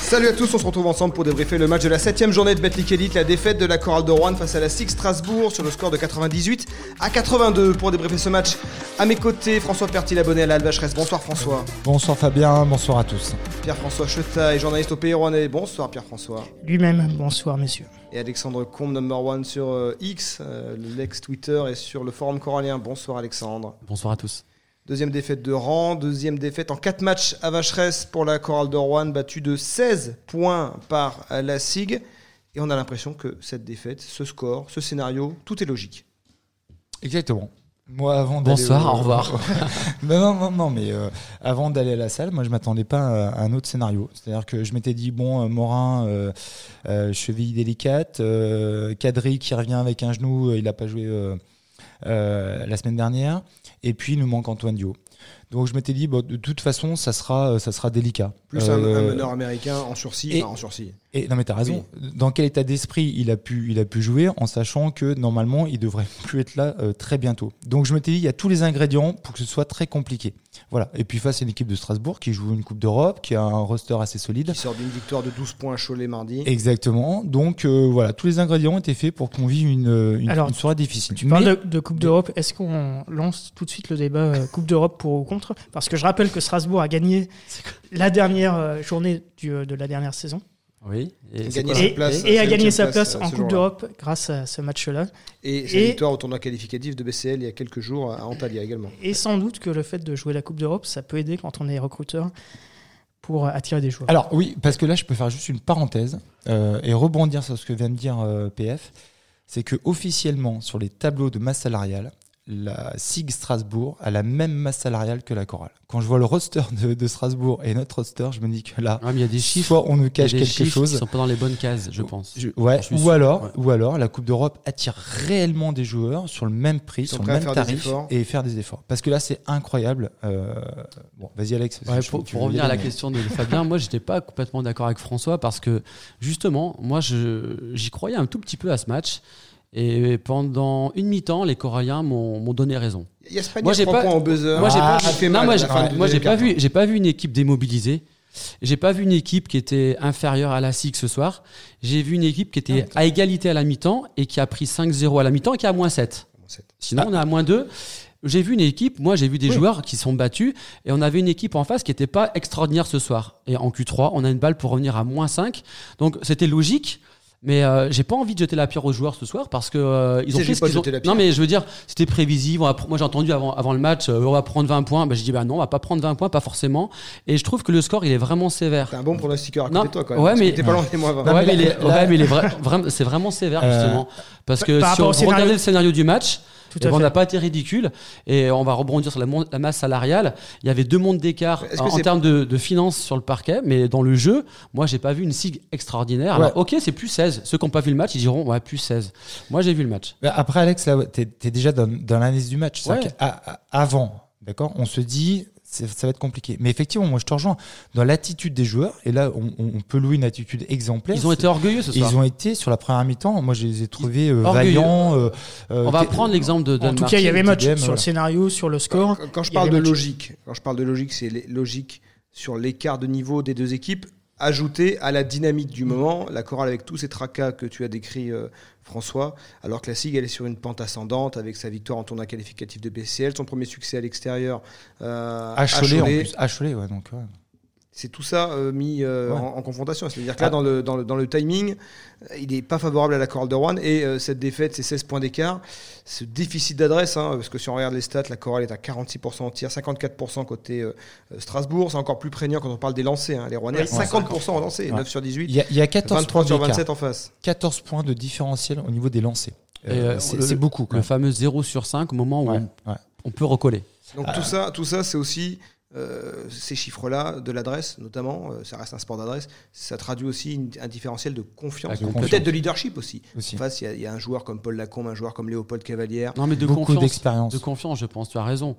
Salut à tous, on se retrouve ensemble pour débriefer le match de la 7ème journée de Betclic Elite, la défaite de la chorale de Rouen face à la Six Strasbourg sur le score de 98 à 82. Pour débriefer ce match, à mes côtés, François Pertil, abonné à la Alvacheresse. Bonsoir François. Bonsoir Fabien, bonsoir à tous. Pierre-François Chetaille, journaliste au Pays Rouennais. Bonsoir Pierre-François. Lui-même, bonsoir messieurs. Et Alexandre Combe, number one sur euh, X, euh, l'ex-Twitter et sur le forum corallien. Bonsoir Alexandre. Bonsoir à tous. Deuxième défaite de rang, deuxième défaite en 4 matchs à Vacheresse pour la Chorale de Rouen, battue de 16 points par la SIG. Et on a l'impression que cette défaite, ce score, ce scénario, tout est logique. Exactement. Moi, avant Bonsoir, au... au revoir. non, non, non, non, mais euh, avant d'aller à la salle, moi, je m'attendais pas à un autre scénario. C'est-à-dire que je m'étais dit, bon, euh, Morin, euh, euh, cheville délicate, Cadry qui revient avec un genou, il n'a pas joué la semaine dernière. Et puis, il nous manque Antoine Dio. Donc je m'étais dit, bon, de toute façon, ça sera, ça sera délicat. Plus euh, un, meneur américain en sursis. Et, enfin, en sursis. Et, non mais t'as raison. Oui. Dans quel état d'esprit il a pu, il a pu jouer en sachant que normalement il devrait plus être là euh, très bientôt. Donc je m'étais dit, il y a tous les ingrédients pour que ce soit très compliqué. Voilà. Et puis face à une équipe de Strasbourg qui joue une Coupe d'Europe, qui a un roster assez solide. Qui sort d'une victoire de 12 points à Cholet mardi. Exactement. Donc euh, voilà, tous les ingrédients étaient faits pour qu'on vive une, une, Alors, une soirée difficile. Tu parles de, de Coupe d'Europe. Est-ce qu'on lance tout de suite le débat euh, Coupe d'Europe pour ou contre? Parce que je rappelle que Strasbourg a gagné la dernière euh, journée du, de la dernière saison. Oui, et, et, sa place, et a gagné sa place, en Coupe d'Europe grâce à ce match-là. Et sa victoire au tournoi qualificatif de BCL il y a quelques jours à Antalya également. Et sans doute que le fait de jouer la Coupe d'Europe, ça peut aider quand on est recruteur pour attirer des joueurs. Alors oui, parce que là, je peux faire juste une parenthèse euh, et rebondir sur ce que vient de dire euh, PF. C'est que officiellement, sur les tableaux de masse salariale, la SIG Strasbourg a la même masse salariale que la chorale. Quand je vois le roster de, de Strasbourg et notre roster, je me dis que là, il y a des chiffres, soit on nous cache quelque chose, qui sont pas dans les bonnes cases, je pense. Je, ouais, je ou sûr, alors, ouais. ou alors, la Coupe d'Europe attire réellement des joueurs sur le même prix, sur le même tarif et faire des efforts. Parce que là, c'est incroyable. Euh... Bon, vas-y Alex. Ouais, pour, pour revenir à la question de Fabien, moi, j'étais pas complètement d'accord avec François parce que justement, moi, j'y croyais un tout petit peu à ce match. Et pendant une mi-temps, les Coralliens m'ont donné raison. Moi, j'ai pas, au buzzer. Moi, j'ai ah, pas, non, moi, moi, j'ai pas vu, j'ai pas vu une équipe démobilisée. J'ai pas vu une équipe qui était inférieure à la SIG ce soir. J'ai vu une équipe qui était ah, à égalité à la mi-temps et qui a pris 5-0 à la mi-temps et qui est à moins 7. Sinon, ah. on est à moins 2. J'ai vu une équipe, moi j'ai vu des oui. joueurs qui sont battus et on avait une équipe en face qui n'était pas extraordinaire ce soir. Et en Q3, on a une balle pour revenir à moins 5. Donc c'était logique. Mais euh, j'ai pas envie de jeter la pierre aux joueurs ce soir parce que euh, ils ont fait ce qu'ils ont. Non mais je veux dire, c'était prévisible. Moi j'ai entendu avant, avant le match, euh, on va prendre 20 points. Bah, j'ai dit bah non, on va pas prendre 20 points, pas forcément. Et je trouve que le score il est vraiment sévère. T'es un bon pronostiqueur à côté non, de toi quand même. Ouais mais t'es pas loin des moi. Ouais, mais, les, ouais, mais les vra vraiment, c'est vraiment sévère justement parce que si on regardait le scénario du match. Et ben on n'a pas été ridicule et on va rebondir sur la, la masse salariale. Il y avait deux mondes d'écart en, en termes de, de, finances sur le parquet, mais dans le jeu, moi j'ai pas vu une SIG extraordinaire. Ouais. Alors, ok, c'est plus 16. Ceux qui n'ont pas vu le match, ils diront ouais plus 16. Moi j'ai vu le match. Après Alex, là, t'es es déjà dans, dans l'analyse du match. Ouais. avant, d'accord, on se dit ça va être compliqué. Mais effectivement, moi je te rejoins dans l'attitude des joueurs. Et là, on, on, peut louer une attitude exemplaire. Ils ont été orgueilleux ce soir. Ils ont été sur la première mi-temps. Moi, je les ai trouvés euh, vaillants. Euh, euh, on va prendre l'exemple de. En tout cas, il y avait match sur le scénario, sur le score. Quand, quand je parle de logique, quand je parle de logique, c'est logique sur l'écart de niveau des deux équipes ajouté à la dynamique du moment, la chorale avec tous ces tracas que tu as décrits, euh, François, alors que la SIG, elle est sur une pente ascendante avec sa victoire en tournoi qualificatif de BCL, son premier succès à l'extérieur. Euh, à Cholet, en plus. À Cholet, ouais, donc, ouais. C'est tout ça euh, mis euh, ouais. en, en, confrontation. C'est-à-dire que là, ah. dans, le, dans, le, dans le timing, il n'est pas favorable à la chorale de Rouen. Et euh, cette défaite, ces 16 points d'écart, ce déficit d'adresse, hein, parce que si on regarde les stats, la chorale est à 46% en tir, 54% côté euh, Strasbourg. C'est encore plus prégnant quand on parle des lancers. Hein. Les Rouennais, ouais, 50% en lancers, ouais. 9 sur 18. Il y a, il y a 14 23 sur 27 en face. 14 points de différentiel au niveau des lancers. Euh, c'est beaucoup. Le fameux 0 sur 5 au moment où on, on peut recoller. Donc tout ça, tout ça c'est aussi euh, ces chiffres-là, de l'adresse notamment, euh, ça reste un sport d'adresse, ça traduit aussi une, un différentiel de confiance, peut-être de leadership aussi. aussi. En face, il y, y, a un joueur comme Paul Lacombe, un joueur comme Léopold Cavalière. Non, mais de Beaucoup confiance. De confiance, je pense, tu as raison.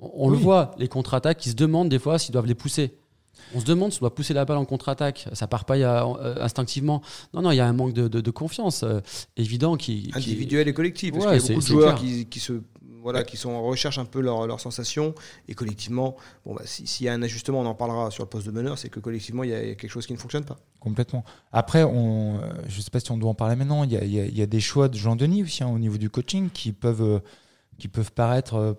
On, on oui. le voit, les contre-attaques, ils se demandent des fois s'ils doivent les pousser. On se demande si on doit pousser la balle en contre-attaque. Ça part pas euh, instinctivement. Non, non, il y a un manque de, confiance euh, évident qui, individuel et collectif. Parce qu'il y a beaucoup de joueurs qui, se voilà, qui sont en recherche un peu leurs leur sensations. Et collectivement, bon, bah, s'il y a un ajustement, on en parlera sur le poste de meneur, c'est que collectivement, il y, a quelque chose qui ne fonctionne pas. Complètement. Après, on, euh, je ne sais pas si on doit en parler maintenant, il y a, y a, des choix de Jean-Denis aussi hein, au niveau du coaching qui peuvent, qui peuvent paraître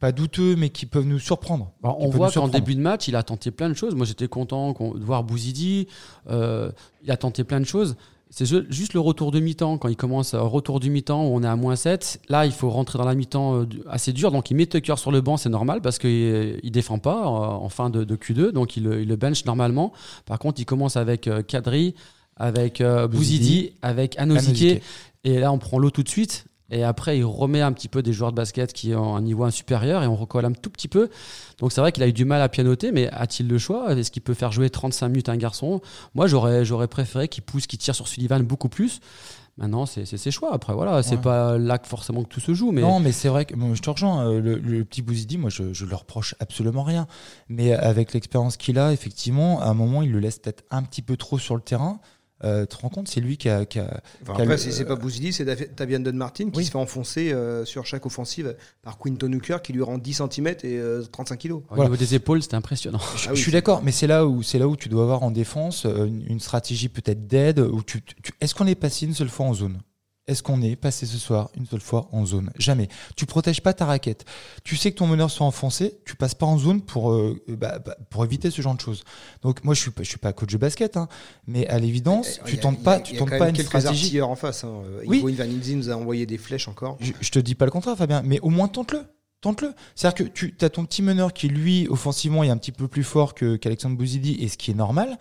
pas douteux, mais qui peuvent nous surprendre. on voit qu'en début de match, il a tenté plein de choses. Moi, j'étais content de voir Bouzidi. Euh, il a tenté plein de choses. C'est juste le retour de mi-temps. Quand il commence, un retour du mi-temps où on est à moins 7, là, il faut rentrer dans la mi-temps euh, assez dur. Donc, il met Tucker sur le banc, c'est normal parce qu'il ne défend pas en fin de, Q2. Donc, il, le bench normalement. Par contre, il commence avec euh, Kadri, avec Bouzidi, avec Anosike. Et là, on prend l'eau tout de suite. Et après, il remet un petit peu des joueurs de basket qui ont un niveau supérieur et on recolle un tout petit peu. Donc c'est vrai qu'il a eu du mal à pianoter, mais a-t-il le choix? Est-ce qu'il peut faire jouer 35 minutes un garçon? Moi, j'aurais, j'aurais préféré qu'il pousse, qu'il tire sur Sullivan beaucoup plus. Maintenant, c'est, ses choix. Après, voilà, c'est pas là que forcément que tout se joue. Mais... Non, mais c'est vrai que je te rejoins. Euh, le, petit Bouzidi, moi, je, je le reproche absolument rien. Mais avec l'expérience qu'il a, effectivement, à un moment, il le laisse peut-être un petit peu trop sur le terrain. Euh, tu te rends compte, c'est lui qui a. Qui a, après, si c'est pas Bouzidi, c'est Tavian Don Martin qui se fait enfoncer euh, sur chaque offensive par Quinton Hooker qui lui rend 10 cm et 35 kg. Au niveau des épaules, c'était impressionnant. Je, ah suis d'accord, mais c'est là où c'est là où tu dois avoir en défense euh, une, stratégie peut-être d'aide. Tu, Est-ce qu'on est passé une seule fois en zone? Est-ce qu'on est passé ce soir une seule fois en zone Jamais. Tu protèges pas ta raquette. Tu sais que ton meneur soit enfoncé, tu passes pas en zone pour, euh, bah, bah, pour éviter ce genre de choses. Donc moi je suis pas, je suis pas coach de basket, hein, mais à l'évidence, tu tentes pas, tu tentes pas une stratégie. en face. Hein. Oui. Van nous a envoyé des flèches encore. Je, je, te dis pas le contraire, Fabien, mais au moins tente-le. Tente-le. C'est-à-dire que tu as ton petit meneur qui, lui, offensivement, est un petit peu plus fort qu'Alexandre Bouzidi, et ce qui est normal.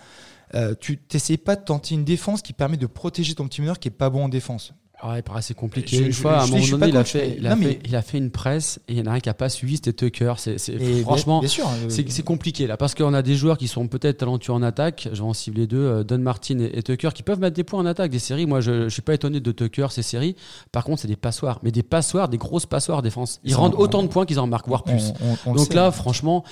Euh, tu n'essayes pas de tenter une défense qui permet de protéger ton petit meneur qui est pas bon en défense. Ah, il paraît assez compliqué. une fois, à un moment donné, il a, fait, il, a fait, il a fait une presse et il y en a un qui n'a pas suivi, c'était Tucker. C'est, franchement, hein, c'est, compliqué là parce qu'on a des joueurs qui sont peut-être talentueux en attaque. Je vais en cibler deux, euh, Don Martin et, Tucker, qui peuvent mettre des points en attaque des séries. Moi, je ne suis pas étonné de Tucker, ces séries. Par contre, c'est des passoires, mais des passoires, des grosses passoires défense. Ils, rendent autant de points qu'ils en marquent, voire plus. Donc là, franchement,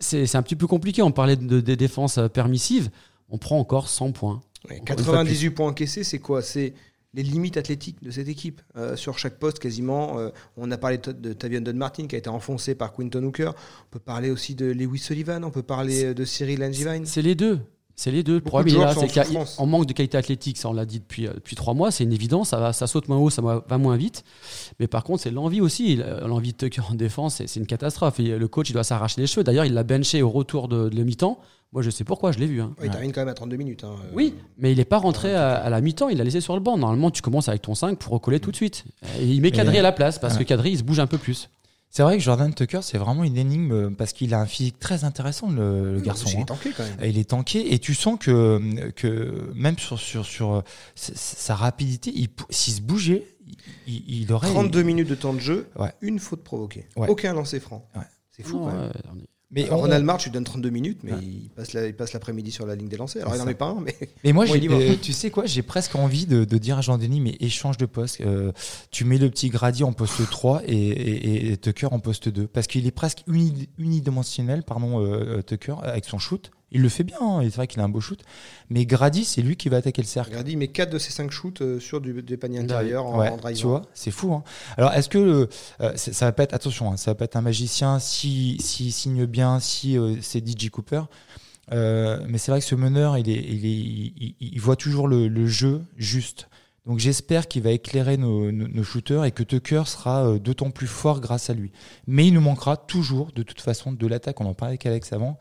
c'est, un petit peu compliqué. On parlait de, des défenses euh, permissives. On prend encore 100 points. 98 points encaissés, c'est quoi? C'est les limites athlétiques de cette équipe. Euh, sur chaque poste, quasiment, euh, on a parlé de Tavian Don Martin qui a été enfoncé par Quinton Hooker. On peut parler aussi de Lewis Sullivan, on peut parler de Cyril Langevin. C'est les deux. C'est les deux. Le problème, là, c'est qu'en manque de qualité athlétique, ça on l'a dit depuis, euh, depuis trois mois, c'est une évidence, ça, va, ça saute moins haut, ça va moins vite. Mais par contre, c'est l'envie aussi. L'envie de Tucker en défense, c'est une catastrophe. Et le coach, il doit s'arracher les cheveux. D'ailleurs, il l'a benché au retour de, de mi-temps. Moi, je sais pourquoi, je l'ai vu. Hein. il termine quand même à 32 minutes. Hein, euh. Oui, mais il n'est pas rentré à, la mi-temps, il l'a laissé sur le banc. Normalement, tu commences avec ton 5 pour recoller tout de suite. Et il met Kadri à la place parce que Kadri, il se bouge un peu plus. C'est vrai que Jordan Tucker, c'est vraiment une énigme euh, parce qu'il a un physique très intéressant, le, garçon. Il est hein. tanké quand même. Il est tanké et tu sens que, que même sur, sur, sur euh, sa rapidité, s'il se bougeait, il, aurait. 32 minutes de temps de jeu, une faute provoquée. Aucun lancer franc. C'est fou quand même. Mais Ronald March, tu donne 32 minutes, mais il passe il passe l'après-midi sur la ligne des lancers. Alors il n'en est pas un, mais. Mais moi, euh, tu sais quoi, j'ai presque envie de, dire à Jean-Denis, mais échange de poste. Euh, tu mets le petit Grady en poste 3 et, et, Tucker en poste 2. Parce qu'il est presque unidimensionnel, pardon, euh, Tucker, avec son shoot. Il le fait bien, hein, c'est vrai qu'il a un beau shoot. Mais Grady, c'est lui qui va attaquer le cercle. Grady met 4 de ses 5 shoots euh, sur du, des paniers intérieurs en, Tu vois, c'est fou. Hein. Alors, est-ce que euh, ça va pas être, attention, hein, ça va pas être un magicien si, si signe bien, si euh, c'est DJ Cooper. mais c'est vrai que ce meneur, il, est, il, il, voit toujours le, jeu juste. Donc j'espère qu'il va éclairer nos, nos, shooters et que Tucker sera d'autant plus fort grâce à lui. Mais il nous manquera toujours, de toute façon, de l'attaque. On en parlait avec Alex avant.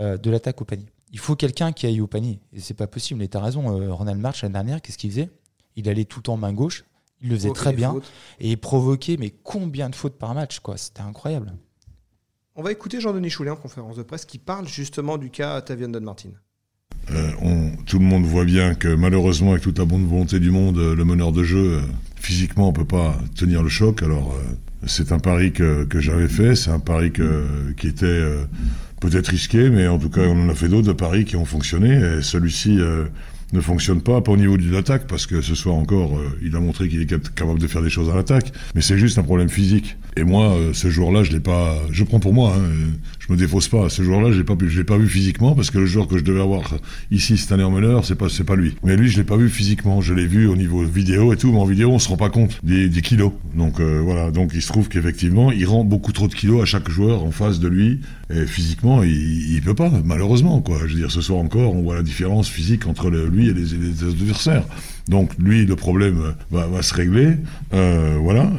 Euh, de l'attaque au panier. Il faut quelqu'un qui aille au panier. Et c'est pas possible. Et tu as raison, euh, Ronald March l'année dernière, qu'est-ce qu'il faisait? Il allait tout en main gauche. Il le faisait très bien. Et il provoquait, mais combien de fautes par match, quoi? C'était incroyable. On va écouter Jean-Denis Choulet en conférence de presse qui parle justement du cas Tavian Don Martin. Euh, tout le monde voit bien que malheureusement, avec toute la bonne volonté du monde, le meneur de jeu, physiquement, on peut pas tenir le choc. Alors, c'est un pari que, que j'avais fait, c'est un pari que, qui était peut-être risqué, mais en tout cas, on en a fait d'autres de paris qui ont fonctionné. Celui-ci, euh, ne fonctionne pas, pas au niveau de l'attaque, parce que ce soir encore, euh, il a montré qu'il est capable de faire des choses à l'attaque, mais c'est juste un problème physique. Et moi, euh, ce jour-là, je l'ai pas, je prends pour moi, hein, je me défausse pas. Ce jour-là, je l'ai pas, je l'ai pas vu physiquement, parce que le joueur que je devais avoir ici cette année en meneur, c'est pas, c'est pas lui. Mais lui, je l'ai pas vu physiquement. Je l'ai vu au niveau vidéo et tout, mais en vidéo, on se rend pas compte des, kilos. Donc euh, voilà, donc il se trouve qu'effectivement, il rend beaucoup trop de kilos à chaque joueur en face de lui. Et physiquement, il, il peut pas, malheureusement, quoi. Je veux dire, ce soir encore, on voit la différence physique entre lui et les, adversaires. Donc lui, le problème va, se régler. Euh, voilà.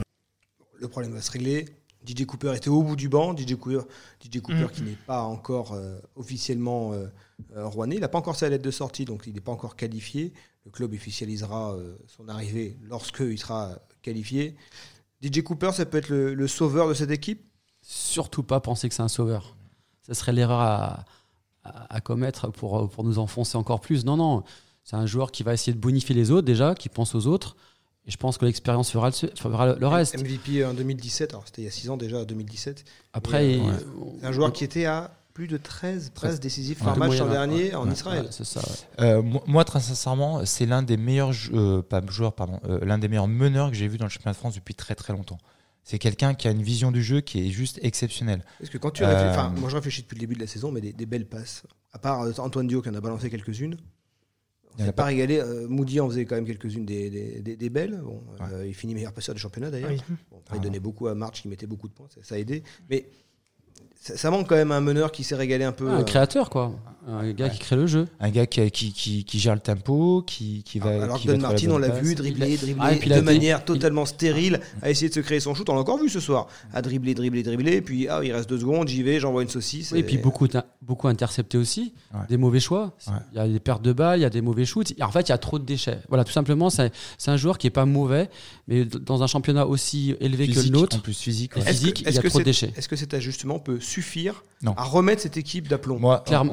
Le problème va se régler. DJ Cooper était au bout du banc. DJ Cooper, DJ Cooper mm. qui n'est pas encore euh, officiellement euh. Il n'a pas encore sa lettre de sortie, donc il n'est pas encore qualifié. Le club officialisera son arrivée lorsqu'il sera qualifié. DJ Cooper, ça peut être le, sauveur de cette équipe? Surtout pas penser que c'est un sauveur. Ce serait l'erreur à, à, commettre pour, pour nous enfoncer encore plus. Non, non. C'est un joueur qui va essayer de bonifier les autres déjà, qui pense aux autres. Et je pense que l'expérience fera, le, reste. MVP en 2017, alors c'était il y a 6 ans déjà, 2017. Après, euh, c'est un joueur qui était à plus de 13 presses décisives par match l'an dernier en Israël. c'est ça. Euh, moi, très sincèrement, c'est l'un des meilleurs euh, pas joueurs, pardon, l'un des meilleurs meneurs que j'ai vu dans le championnat de France depuis très très longtemps. C'est quelqu'un qui a une vision du jeu qui est juste exceptionnelle. Parce que quand tu réfléchis, moi je réfléchis depuis le début de la saison, mais des, belles passes. À part Antoine Dio qui en a balancé quelques-unes. Il n'a pas régalé. Euh, Moody en faisait quand même quelques-unes des, des, belles. Bon, il finit meilleur passeur du championnat d'ailleurs. il ah. donnait beaucoup à March qui mettait beaucoup de points, ça, ça a aidé. Mais ça, manque quand même un meneur qui sait régaler un peu. un créateur, quoi. Un gars qui crée le jeu. Un gars qui, qui, qui, gère le tempo, qui, qui va. Alors, Don Martin, on l'a vu dribbler, dribbler ah, de manière totalement stérile, à essayer de se créer son shoot. On l'a encore vu ce soir. À dribbler, dribbler, dribbler. Puis, ah, il reste deux secondes, j'y vais, j'envoie une saucisse. et puis beaucoup, beaucoup intercepté aussi. Des mauvais choix. Il y a des pertes de balles, il y a des mauvais shoots. En fait, il y a trop de déchets. Voilà, tout simplement, c'est un joueur qui est pas mauvais, mais dans un championnat aussi élevé que le nôtre. En plus physique. physique, il y a trop de déchets. Est-ce que cet ajustement peut suffire à remettre cette équipe d'aplomb?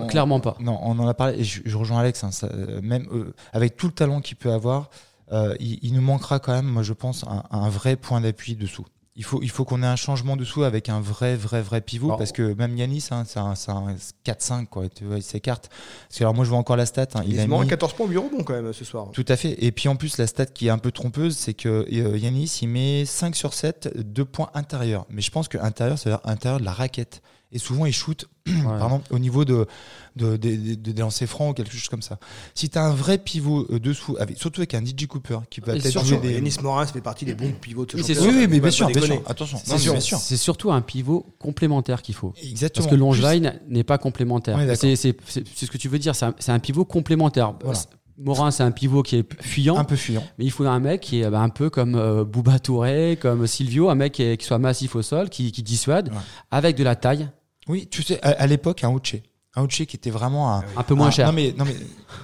Clairement, pas. Non, on en a parlé, et je, rejoins Alex, hein, euh, même euh, avec tout le talent qu'il peut avoir, euh, il, nous manquera quand même, moi je pense, un, vrai point d'appui dessous. Il faut, il faut qu'on ait un changement dessous avec un vrai, vrai, vrai pivot, parce que même Yanis, hein, c'est un, un 4-5, quoi, il s'écarte. Parce que alors moi je vois encore la stat. Hein, il, a mis 14 points au bureau bon quand même ce soir. Tout à fait. Et puis en plus, la stat qui est un peu trompeuse, c'est que Yanis, il met 5 sur 7, 2 points intérieurs. Mais je pense que intérieur, ça veut dire intérieur de la raquette et souvent il shoot pardon, au niveau de, de, de, de, lancers francs ou quelque chose comme ça. Si tu as un vrai pivot euh, dessous, avec, surtout avec un DJ Cooper qui peut être jouer des. Denis Morin fait partie des bons pivots de ce Oui, mais bien sûr, bien sûr, attention. C'est surtout un pivot complémentaire qu'il faut. Exactement. Parce que Longevine n'est pas complémentaire. c'est ce que tu veux dire, c'est un, pivot complémentaire. Morin, c'est un pivot qui est fuyant. Un peu fuyant. Mais il faut un mec qui est bah, un peu comme euh, Bouba Touré, comme Silvio, un mec qui, soit massif au sol, qui, dissuade, avec de la taille, oui, tu sais, à, l'époque, un Uche. Un Uche qui était vraiment un, un peu moins cher. Non mais, non mais,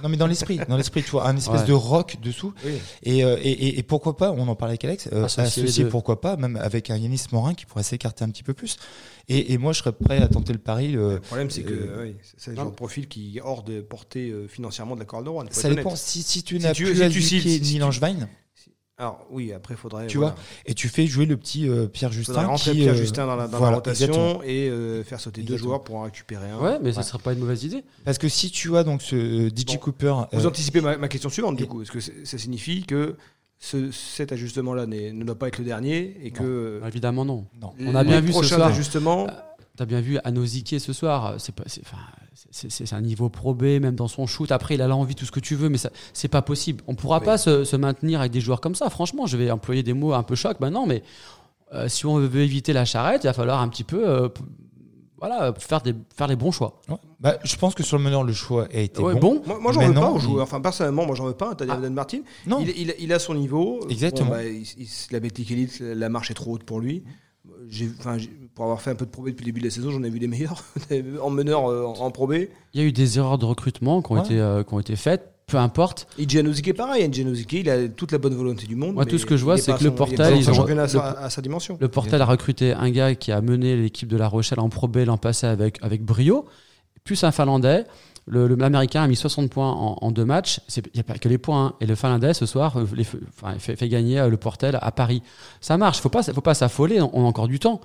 non mais dans l'esprit, dans l'esprit, tu vois, un espèce de rock dessous. Euh, et, et, et, pourquoi pas, on en parlait avec Alex, euh, associé, pourquoi pas, même avec un Yanis Morin qui pourrait s'écarter un petit peu plus. Et, et, moi, je serais prêt à tenter le pari. Le, problème, c'est que euh, c'est le genre de profil qui est hors de portée financièrement de la Corde de Rouen. Ça dépend. Si, si tu n'as plus si tu, si, alors oui, après il faudrait. Tu vois, et tu fais jouer le petit euh, Pierre Justin. Rentrer Pierre euh, Justin dans la, rotation et euh, faire sauter deux joueurs pour en récupérer un. Ouais, mais ça serait pas une mauvaise idée. Parce que si tu as donc ce DJ Cooper. Vous anticipez ma, question suivante du coup. Est-ce que ça signifie que ce, cet ajustement-là ne doit pas être le dernier et que. Évidemment non. non. On a bien vu ce soir. ajustements. T'as bien vu Anoziki ce soir. C'est pas. Enfin, c'est un niveau probé, même dans son shoot. Après, il a l'envie, tout ce que tu veux, mais c'est pas possible. On pourra pas se, maintenir avec des joueurs comme ça. Franchement, je vais employer des mots un peu choc maintenant, mais euh, si on veut éviter la charrette, il va falloir un petit peu. Euh, voilà, faire, des, faire les bons choix. Bah, je pense que sur le meneur, le choix a été bon. Moi, j'en veux pas aux joueurs. Enfin, personnellement, moi, j'en veux pas. T'as ah. Martin. Non. Il, il, a son niveau. Exactement. Bon, bah, il, la la marche est trop haute pour lui pour avoir fait un peu de probé depuis le début de la saison, j'en ai vu des meilleurs en meneur euh, en, probé. Il y a eu des erreurs de recrutement qui ont, été, euh, qui ont été faites. Peu importe. Et Gianouzik est pareil. Gianouzik, il a toute la bonne volonté du monde. Moi, tout ce que je vois, c'est que le Portel, ils ont, à, sa, à, sa, dimension. Le Portel a recruté un gars qui a mené l'équipe de La Rochelle en probé l'an passé avec, avec brio, plus un Finlandais. L'Américain a mis 60 points en, deux matchs. Il n'y a pas que les points. Hein. Et le Finlandais, ce soir, euh, fait, gagner euh, le Portel à Paris. Ça marche. Il ne faut pas s'affoler. On a encore du temps.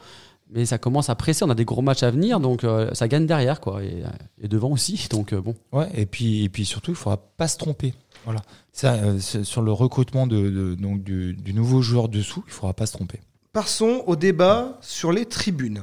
Mais ça commence à presser. On a des gros matchs à venir, donc euh, ça gagne derrière, quoi, et, devant aussi. Donc bon. Ouais, et puis et puis surtout, il faudra pas se tromper. Voilà. Ça, sur le recrutement de, donc du, du, nouveau joueur dessous, il faudra pas se tromper. Passons au débat sur les tribunes.